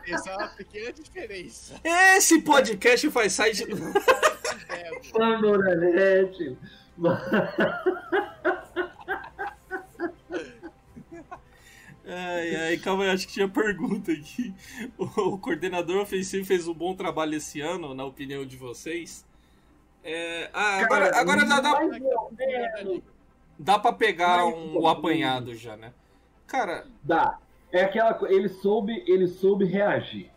[SPEAKER 5] Essa é uma pequena diferença.
[SPEAKER 4] Esse podcast faz site.
[SPEAKER 5] É, mano.
[SPEAKER 4] Ai, ai, calma aí, acho que tinha pergunta aqui. O, coordenador ofensivo fez um bom trabalho esse ano, na opinião de vocês. É, ah, agora, agora já dá,
[SPEAKER 3] menos.
[SPEAKER 4] dá pra pegar um, o apanhado já, né? Cara,
[SPEAKER 3] Dá. É aquela ele soube, ele soube reagir.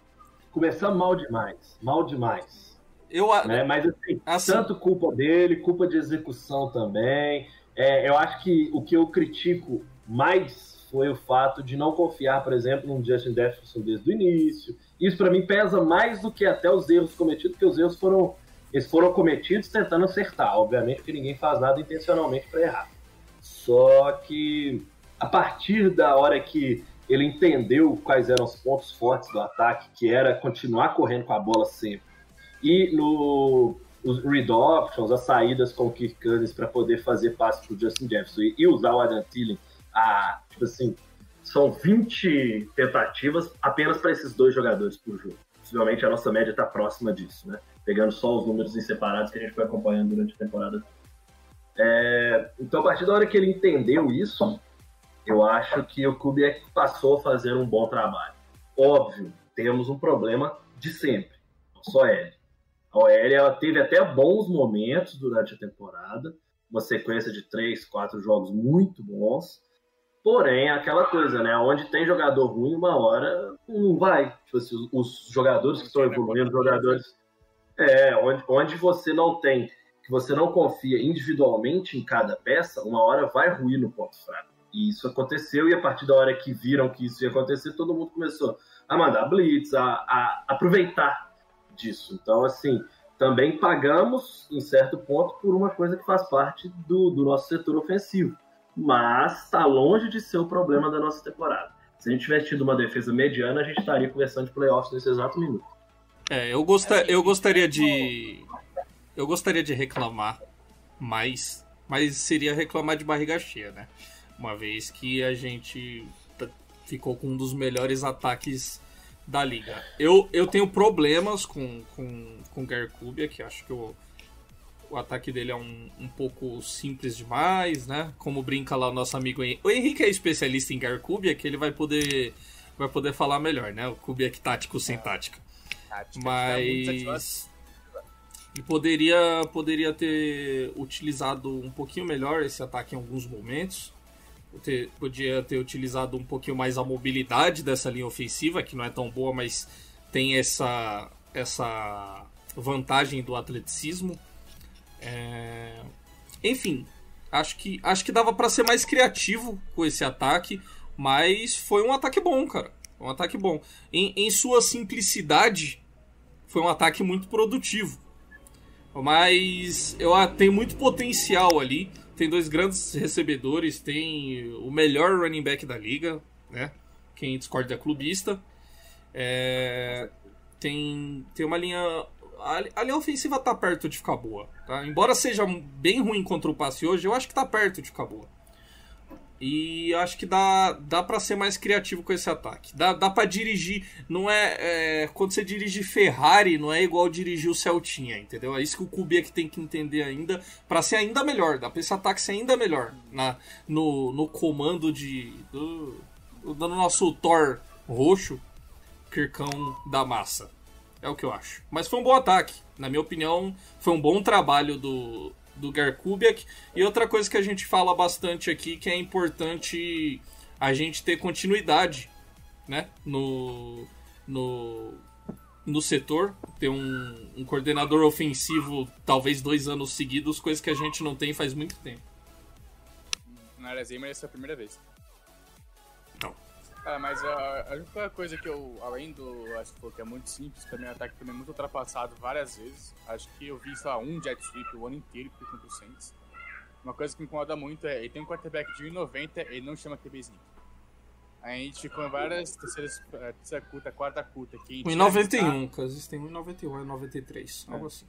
[SPEAKER 3] Começar mal demais, mal demais.
[SPEAKER 4] eu.
[SPEAKER 3] Né? Mas assim,
[SPEAKER 4] Assim.
[SPEAKER 3] tanto culpa dele, culpa de execução também. É, eu acho que o que eu critico mais foi o fato de não confiar, por exemplo, no Justin Jefferson desde o início. Isso para mim pesa mais do que até os erros cometidos, porque os erros foram eles foram cometidos tentando acertar, obviamente, porque ninguém faz nada intencionalmente para errar. Só que a partir da hora que ele entendeu quais eram os pontos fortes do ataque, que era continuar correndo com a bola sempre, e no os read options, as saídas com o Kirk Cousins para poder fazer passes para o Justin Jefferson e, e usar o Adam Thielen, a, tipo assim, são 20 tentativas apenas para esses dois jogadores por jogo. Possivelmente a nossa média está próxima disso, né? Pegando só os números em separados que a gente foi acompanhando durante a temporada. É, então, a partir da hora que ele entendeu isso, eu acho que o Kubiak passou a fazer um bom trabalho. Óbvio, temos um problema de sempre, não só ele. A OL ela teve até bons momentos durante a temporada, uma sequência de três, quatro jogos muito bons. Porém, é aquela coisa, né? Onde tem jogador ruim, uma hora não vai. Tipo assim, os jogadores que estão evoluindo, os jogadores. É, onde, onde você não tem, que você não confia individualmente em cada peça, uma hora vai ruir no ponto fraco. E isso aconteceu, e a partir da hora que viram que isso ia acontecer, todo mundo começou a mandar blitz, a, a aproveitar disso. Então, assim, também pagamos, em certo ponto, por uma coisa que faz parte do, do nosso setor ofensivo. Mas está longe de ser o problema da nossa temporada. Se a gente tivesse tido uma defesa mediana, a gente estaria conversando de playoffs nesse exato minuto.
[SPEAKER 4] É, eu, gosta, eu gostaria de. Eu gostaria de reclamar mais, mas seria reclamar de barriga cheia, né? Uma vez que a gente ficou com um dos melhores ataques da liga. Eu, eu tenho problemas com, com, com o Gary que acho que o, o ataque dele é um, um pouco simples demais, né? Como brinca lá o nosso amigo Henrique. O Henrique é especialista em Gary que ele vai poder, vai poder falar melhor, né? O Kubiak tático sem tática. tática Mas e poderia, poderia ter utilizado um pouquinho melhor esse ataque em alguns momentos. Ter, podia ter utilizado um pouquinho mais a mobilidade dessa linha ofensiva, que não é tão boa, mas tem essa, essa vantagem do atleticismo. É... Enfim, acho que, acho que dava para ser mais criativo com esse ataque, mas foi um ataque bom, cara. Um ataque bom. Em, em sua simplicidade, foi um ataque muito produtivo. Mas eu ah, tem muito potencial ali. Tem dois grandes recebedores, tem o melhor running back da liga, né? Quem discorda é clubista. É, tem, tem uma linha. A, linha ofensiva tá perto de ficar boa. Tá? Embora seja bem ruim contra o passe hoje, eu acho que tá perto de ficar boa. E acho que dá, dá para ser mais criativo com esse ataque. Dá, dá para dirigir. Não é, é, Quando você dirige Ferrari, não é igual dirigir o Celtinha, entendeu? É isso que o Kubiak tem que entender ainda. para ser ainda melhor. Dá pra esse ataque ser ainda melhor. Na, no, no comando de. Do, do nosso Thor roxo, Kirkão da massa. É o que eu acho. Mas foi um bom ataque. Na minha opinião, foi um bom trabalho do, do Garkubiak. E outra coisa que a gente fala bastante aqui, que é importante a gente ter continuidade né, no, no, no setor, ter um, um coordenador ofensivo talvez dois anos seguidos, coisa que a gente não tem faz muito tempo.
[SPEAKER 5] Na área Zimmer, essa é a primeira vez.
[SPEAKER 4] Cara,
[SPEAKER 5] mas a, a, única coisa que eu, além do, acho que, que é muito simples, também o ataque também é muito ultrapassado várias vezes. Acho que eu vi, sei lá, um jet sweep o ano inteiro contra o Saints. Uma coisa que me incomoda muito é, ele tem um quarterback de 1,90, ele não chama QB sneak. A gente ficou em várias terceiras, eh, terceira curta, quarta curta.
[SPEAKER 4] 1,91, Kansas tem 1,91, é 93, é. algo assim.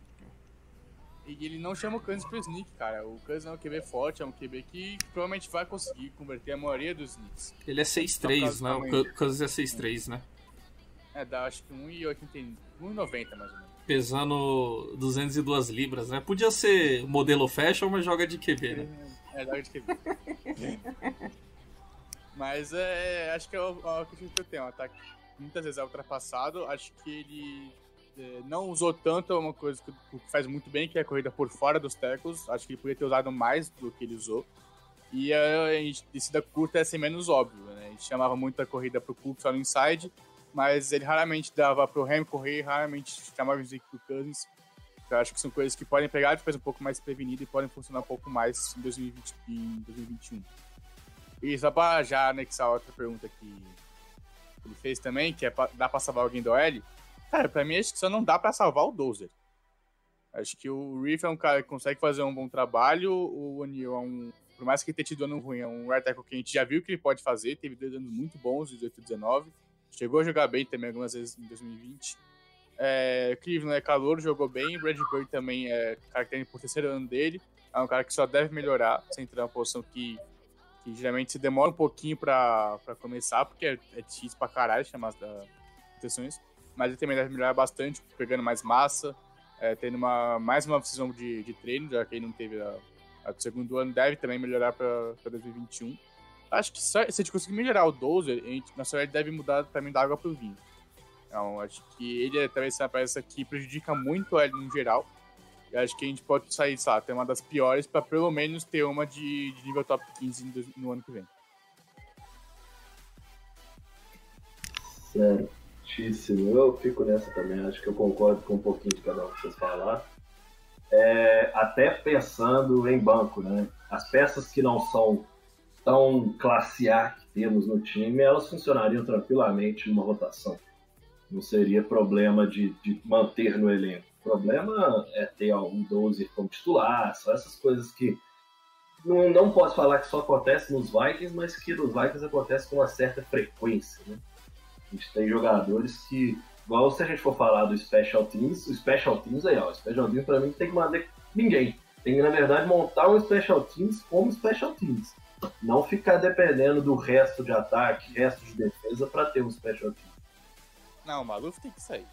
[SPEAKER 5] E ele não chama o Kansas pro sneak, cara. O Kansas é um QB forte, é um QB que provavelmente vai conseguir converter a maioria dos sneaks.
[SPEAKER 4] Ele é 6'3, né? O Kansas é 6'3, né?
[SPEAKER 5] É, dá acho que 1,90 mais ou menos.
[SPEAKER 4] Pesando 202 libras, né? Podia ser modelo fashion, mas joga de QB,
[SPEAKER 5] né? É, é joga de QB. mas é, acho que é o, o que eu tenho. Um ataque muitas vezes é ultrapassado. Acho que ele é, não usou tanto uma coisa que, faz muito bem, que é a corrida por fora dos tackles. Acho que ele poderia ter usado mais do que ele usou. E a, a descida curta é ser menos óbvio, né? A gente chamava muito a corrida pro Cook só no inside, mas ele raramente dava pro Ham correr, raramente chamava o Zeke pro Cousins. Eu acho que são coisas que podem pegar depois um pouco mais prevenida e podem funcionar um pouco mais em, 2020, em 2021. E só para já anexar outra pergunta que ele fez também, que é pra, dá para salvar alguém do OL, Cara, pra mim acho que só não dá para salvar o Dozer. Acho que o Reef é um cara que consegue fazer um bom trabalho, o O'Neill é um. Por mais que tenha tido ano ruim, é um right tackle que a gente já viu que ele pode fazer, teve dois anos muito bons, 18 e 19. Chegou a jogar bem também algumas vezes em 2020. É, Cleveland é calor, jogou bem. Brad Bird também é característico por terceiro ano dele. É um cara que só deve melhorar, sem entrar uma posição que, que geralmente se demora um pouquinho para começar, porque é, é difícil pra caralho chamar as proteções mas ele também deve melhorar bastante, pegando mais massa, é, tendo uma, mais uma decisão de, de treino, já que ele não teve a, a do segundo ano, deve também melhorar para 2021. Acho que se a gente conseguir melhorar o Dozer, a gente, na verdade, deve mudar também da água para o vinho. Então, acho que ele é talvez essa peça que prejudica muito ele no geral. E acho que a gente pode sair, sabe, ter uma das piores para pelo menos ter uma de, de nível top 15 no, no ano que vem.
[SPEAKER 3] Sério Eu fico nessa também, acho que eu concordo com um pouquinho de cada um que vocês falaram. É, até pensando em banco, né? As peças que não são tão classe A que temos no time, elas funcionariam tranquilamente numa rotação. Não seria problema de, de manter no elenco. O problema é ter algum 12 como titular, só essas coisas que não, não posso falar que só acontece nos Vikings, mas que nos Vikings acontece com uma certa frequência. Né? A gente tem jogadores que, igual se a gente for falar do Special Teams, o Special Teams aí, ó, o Special Teams pra mim não tem que mandar ninguém. Tem que, na verdade, montar um Special Teams como Special Teams. Não ficar dependendo do resto de ataque, resto de defesa para ter um Special Teams.
[SPEAKER 5] Não, o Maluf tem que sair.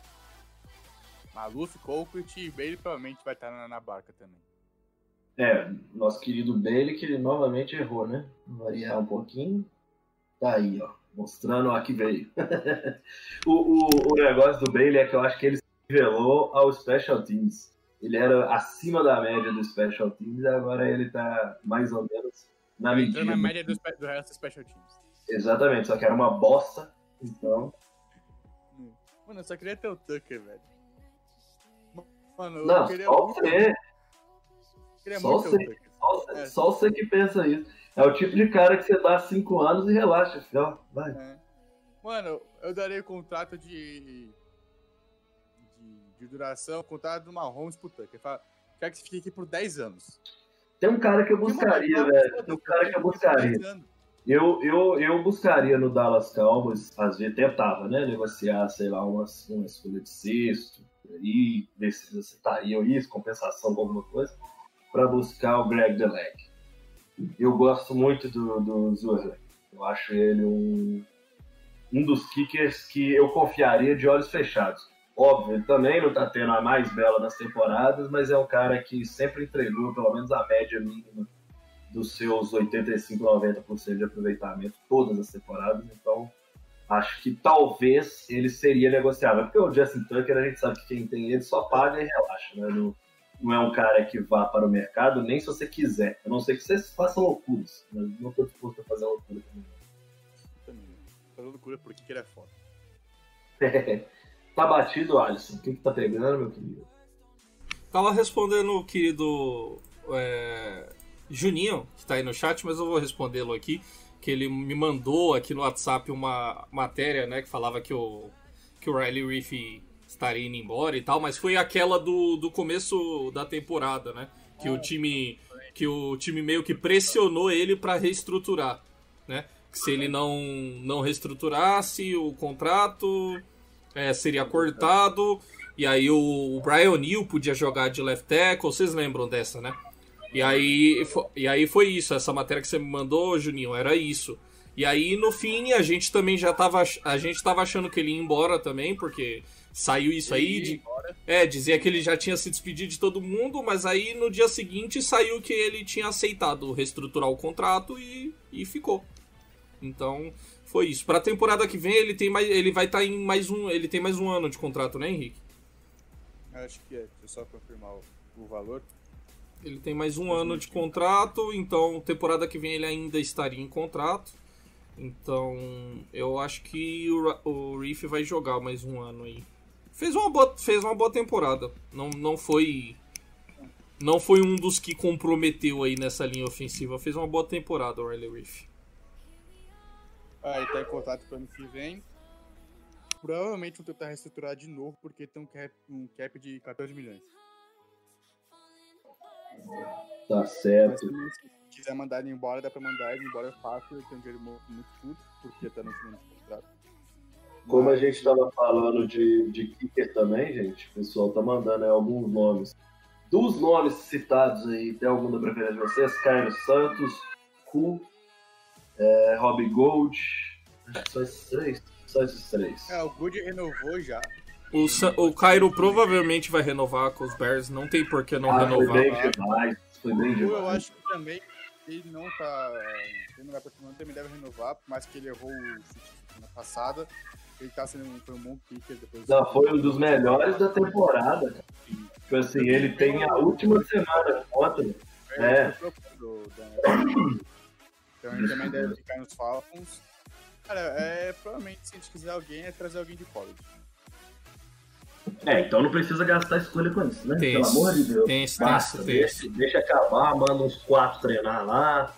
[SPEAKER 5] Maluf, Colquitt e Bailey provavelmente vai estar na, na barca também.
[SPEAKER 3] É, nosso querido Bailey, que ele novamente errou, né? Variar um pouquinho. Tá aí, ó. Mostrando a que veio. o, o, o negócio do Bailey é que eu acho que ele se revelou ao Special Teams. Ele era acima da média do Special Teams e agora ele tá mais ou menos na medida.
[SPEAKER 5] Entrou na média do, do resto dos Special Teams.
[SPEAKER 3] Exatamente, só que era uma bosta. Então.
[SPEAKER 5] Mano, eu só queria ter o Tucker, velho. Mano, eu
[SPEAKER 3] Não,
[SPEAKER 5] queria
[SPEAKER 3] só
[SPEAKER 5] muito,
[SPEAKER 3] você.
[SPEAKER 5] queria
[SPEAKER 3] só
[SPEAKER 5] muito
[SPEAKER 3] você.
[SPEAKER 5] Tucker.
[SPEAKER 3] Só, você-
[SPEAKER 5] É.
[SPEAKER 3] só você que pensa isso. É o tipo de cara que você dá 5 anos e relaxa, filho. ó, Vai.
[SPEAKER 5] É. Mano, eu darei contrato de, de, de duração, contrato do Mahomes pro Tucker. Quero que você fique aqui por 10 anos.
[SPEAKER 3] Tem um cara que eu buscaria,
[SPEAKER 5] mano,
[SPEAKER 3] velho. Tem um cara que eu buscaria.
[SPEAKER 5] 10 anos.
[SPEAKER 3] Eu, eu, eu buscaria no Dallas Cowboys, às vezes tentava, né? Negociar, sei lá, uma, uma escolha de sexto, aí, ver se aceitariam isso, compensação com alguma coisa, para buscar o Greg Deleg. Eu gosto muito do, do Zurle. Eu acho ele um, um dos kickers que eu confiaria de olhos fechados. Óbvio, ele também não tá tendo a mais bela das temporadas, mas é um cara que sempre entregou pelo menos a média mínima dos seus 85, 90% de aproveitamento todas as temporadas, então acho que talvez ele seria negociável. Porque o Justin Tucker, a gente sabe que quem tem ele só paga e relaxa, né? Não é um cara que vá para o mercado, nem se você quiser. A não ser que você faça loucuras. Mas não estou disposto a fazer loucura também.
[SPEAKER 5] Também. Tô loucura porque que ele é foda.
[SPEAKER 3] tá batido, Alisson. O que, que tá pegando, meu querido?
[SPEAKER 4] Tava respondendo o querido é, Juninho, que tá aí no chat, mas eu vou respondê-lo aqui. Que ele me mandou aqui no WhatsApp uma matéria, né, que falava que o, que o Riley Reef estaria indo embora e tal, mas foi aquela do, do começo da temporada, né? Que o time que o time meio que pressionou ele para reestruturar, né? Que se ele não não reestruturasse o contrato, é, seria cortado e aí o Brian O'Neill podia jogar de left tackle, vocês lembram dessa, né? E aí, e aí foi isso, essa matéria que você me mandou, Juninho, era isso. E aí, no fim, a gente também já tava. A gente tava achando que ele ia embora também, porque saiu isso aí de. É, dizia que ele já tinha se despedido de todo mundo, mas aí no dia seguinte saiu que ele tinha aceitado reestruturar o contrato e, e ficou. Então, foi isso. Pra temporada que vem, ele tem mais. Ele vai estar em mais um. Ele tem mais um ano de contrato, né, Henrique?
[SPEAKER 5] Acho que é. Deixa eu só confirmar o, o valor.
[SPEAKER 4] Ele tem mais um ano de contrato, então temporada que vem ele ainda estaria em contrato. Então eu acho que o, o Reef vai jogar mais um ano aí. Fez uma boa, fez uma boa temporada. Não, não foi. Não foi um dos que comprometeu aí nessa linha ofensiva. Fez uma boa temporada o Riley Reef.
[SPEAKER 5] Ah, ele tá em contato pro ano que vem. Provavelmente vão tentar reestruturar de novo, porque tem um cap, um cap de 14 milhões.
[SPEAKER 3] Tá
[SPEAKER 5] Mas
[SPEAKER 3] certo.
[SPEAKER 5] também, se quiser mandar ele embora, dá pra mandar ele embora fácil. Ele tem um dinheiro mu- muito curto, porque tá no final do contrato.
[SPEAKER 3] Como a gente estava falando de, de kicker também, gente, o pessoal tá mandando aí alguns nomes. Dos nomes citados aí, tem algum da preferência de vocês? Caio Santos, Ku, é, Robbie Gold. Acho que só esses três. Só esses três.
[SPEAKER 5] É, o Good renovou já.
[SPEAKER 4] O, Sa- o Cairo provavelmente vai renovar com os Bears. Não tem por que não
[SPEAKER 3] ah, foi
[SPEAKER 4] renovar.
[SPEAKER 3] bem demais. Foi bem
[SPEAKER 5] Gu, eu
[SPEAKER 3] demais.
[SPEAKER 5] acho que também ele não tá. Ele não vai pra semana, também deve renovar, por mais que ele errou o na passada. Ele tá sendo um, foi um bom kicker depois
[SPEAKER 3] Não, foi um dos melhores da temporada. cara. Tipo assim, ele tem a última semana contra. É.
[SPEAKER 5] Do, da... Então ele também deve ficar nos Falcons. Cara, é, provavelmente se a gente quiser alguém, é trazer alguém de college.
[SPEAKER 3] É, então não precisa gastar escolha com isso, né?
[SPEAKER 4] Tem
[SPEAKER 3] Pelo
[SPEAKER 4] isso.
[SPEAKER 3] amor de Deus.
[SPEAKER 4] Tem isso, tem
[SPEAKER 3] Basta, deixa, deixa acabar, manda uns quatro treinar lá.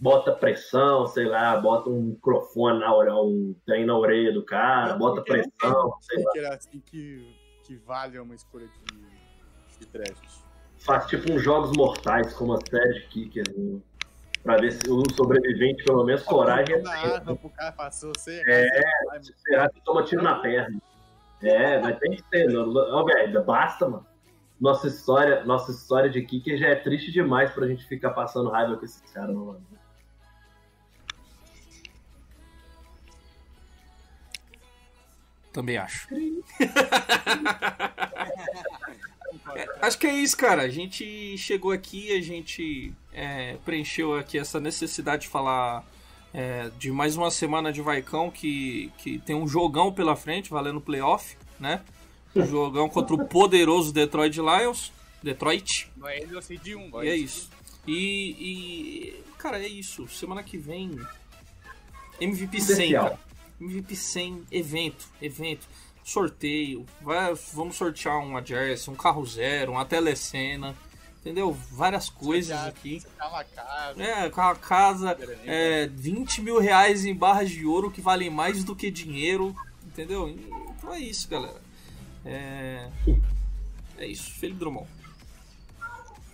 [SPEAKER 3] Bota pressão, sei lá, bota um microfone na orelha, um trem na orelha do cara, bota pressão, sei lá.
[SPEAKER 5] Que era assim que, que vale uma escolha de, de draft.
[SPEAKER 3] Faz tipo uns jogos mortais, como a série de Kicker, né? pra ver se o sobrevivente, pelo menos, coragem é
[SPEAKER 5] arma pro cara passou, você
[SPEAKER 3] É,
[SPEAKER 5] vai-
[SPEAKER 3] Se ferrar, você toma tiro na perna. É, mas tem que ter. não- não- velho, basta, mano. Nossa história, nossa história de Kicker já é triste demais pra gente ficar passando raiva com esses caras, mano.
[SPEAKER 4] Também acho. É, acho que é isso, cara. A gente chegou aqui, a gente é, preencheu aqui essa necessidade de falar é, de mais uma semana de Vaicão que, que tem um jogão pela frente, valendo playoff, né? Um jogão contra o poderoso Detroit Lions. Detroit.
[SPEAKER 5] De um.
[SPEAKER 4] E é isso. E, e, cara, é isso. Semana que vem MVP 100,
[SPEAKER 3] Especial.
[SPEAKER 4] cara. MVP 100 evento, evento, sorteio. Vai, vamos sortear uma jersey, um carro zero, uma telecena, entendeu? Várias coisas
[SPEAKER 5] Já-
[SPEAKER 4] aqui.
[SPEAKER 5] Casa.
[SPEAKER 4] É, com a casa, é, 20 mil reais em barras de ouro que valem mais do que dinheiro, entendeu? Então é isso, galera. É, é isso, Felipe Drummond.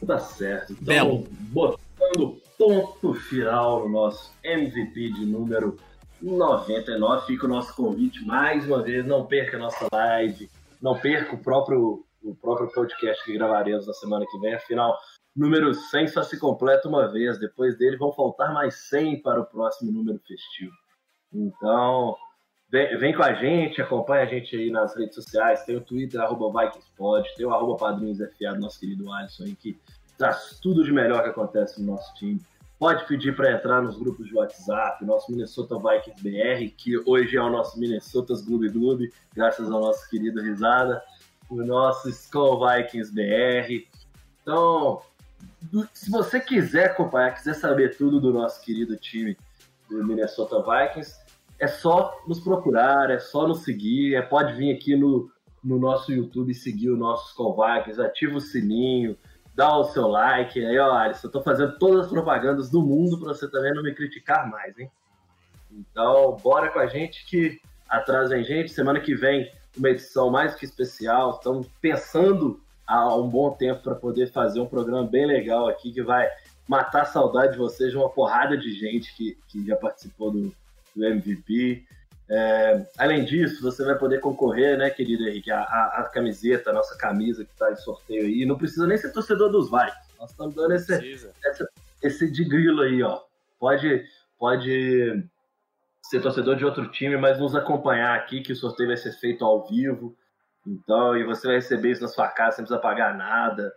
[SPEAKER 3] Tá certo. Então,
[SPEAKER 4] Belo.
[SPEAKER 3] botando ponto final no nosso MVP de número 99, fica o nosso convite mais uma vez. Não perca a nossa live, não perca o próprio, o próprio podcast que gravaremos na semana que vem. Afinal, número 100 só se completa uma vez. Depois dele vão faltar mais 100 para o próximo número festivo. Então, vem, vem com a gente, acompanha a gente aí nas redes sociais. Tem o Twitter, arroba VikingsPod, tem o arroba PadrinhosFA do nosso querido Alisson aí, que traz tudo de melhor que acontece no nosso time. Pode pedir para entrar nos grupos de WhatsApp, nosso Minnesota Vikings BR, que hoje é o nosso Minnesotas Gloob Gloob, graças ao nosso querido Risada, o nosso Skull Vikings BR. Então, se você quiser acompanhar, quiser saber tudo do nosso querido time do Minnesota Vikings, é só nos procurar, é só nos seguir, é, pode vir aqui no, no nosso YouTube seguir o nosso Skull Vikings, ativa o sininho, dá o seu like. Aí, ó, Alisson, eu tô fazendo todas as propagandas do mundo para você também não me criticar mais, hein? Então, bora com a gente que atrás vem gente. Semana que vem, uma edição mais que especial. Estamos pensando há um bom tempo para poder fazer um programa bem legal aqui que vai matar a saudade de vocês de uma porrada de gente que, que já participou do, do MVP. É, além disso, você vai poder concorrer, né, querido Henrique, a, a, a camiseta, a nossa camisa que está em sorteio aí. Não precisa nem ser torcedor dos Vikings. Nós estamos dando esse,
[SPEAKER 5] Precisa.
[SPEAKER 3] esse de grilo aí, ó. Pode, pode ser torcedor de outro time, mas nos acompanhar aqui, que o sorteio vai ser feito ao vivo. Então, e você vai receber isso na sua casa sem precisar pagar nada.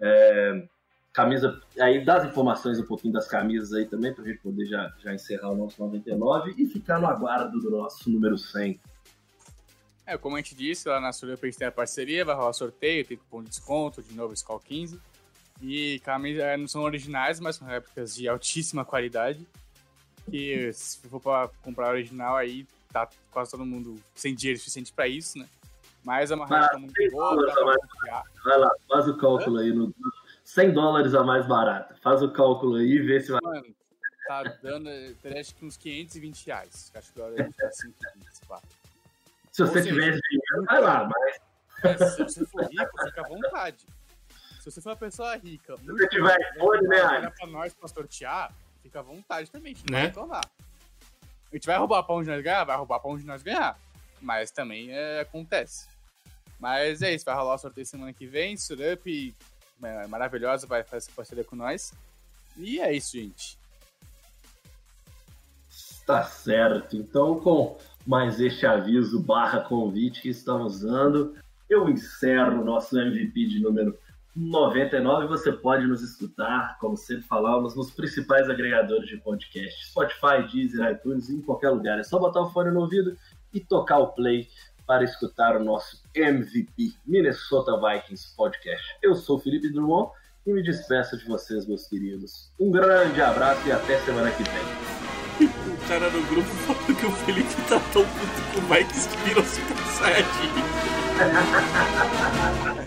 [SPEAKER 3] É, camisa, aí dá as informações um pouquinho das camisas aí também, pra gente poder já, já encerrar o nosso 99 e ficar no aguardo do nosso número 100.
[SPEAKER 5] É, como a gente disse, lá na Surupa a gente tem a parceria, vai rolar sorteio, tem cupom de desconto, de novo Skull 15. E camisas não são originais, mas são réplicas de altíssima qualidade. Que se for pra comprar original aí, tá quase todo mundo sem dinheiro suficiente pra isso, né? Mas é uma réplica muito boa, dá
[SPEAKER 3] a
[SPEAKER 5] pra confiar.
[SPEAKER 3] Vai lá, faz o cálculo aí. No, 100 dólares a mais barata. Faz o cálculo aí e vê se vai.
[SPEAKER 5] Mano, tá dando, acho que uns 520 reais. Acho que agora a gente tá 520, pá.
[SPEAKER 3] Se você
[SPEAKER 5] seja,
[SPEAKER 3] tiver esse dinheiro, vai lá. Mas
[SPEAKER 5] Mas se você for rico, fica à vontade. Se você for uma pessoa rica, muito
[SPEAKER 3] você tiver iPhone, né,
[SPEAKER 5] olha
[SPEAKER 3] Alex?
[SPEAKER 5] pra nós pra sortear, fica à vontade também. A gente
[SPEAKER 4] Né?
[SPEAKER 5] vai reclamar. A gente vai roubar pra onde nós ganhar? Vai roubar pra onde nós ganhar. Mas também é, acontece. Mas é isso, vai rolar o sorteio semana que vem. Surup é, maravilhosa, vai fazer parceria com nós. E é isso, gente.
[SPEAKER 3] Tá certo. Então, com mais este aviso barra convite que estamos dando, eu encerro o nosso MVP de número 99. Você pode nos escutar, como sempre falamos, nos principais agregadores de podcast. Spotify, Deezer, iTunes, em qualquer lugar. É só botar o fone no ouvido e tocar o play para escutar o nosso MVP Minnesota Vikings Podcast. Eu sou o Felipe Drummond e me despeço de vocês, meus queridos. Um grande abraço e até semana que vem.
[SPEAKER 4] O cara no grupo falou que o Felipe tá tão puto com o Vikings que virou Super Saiyajin.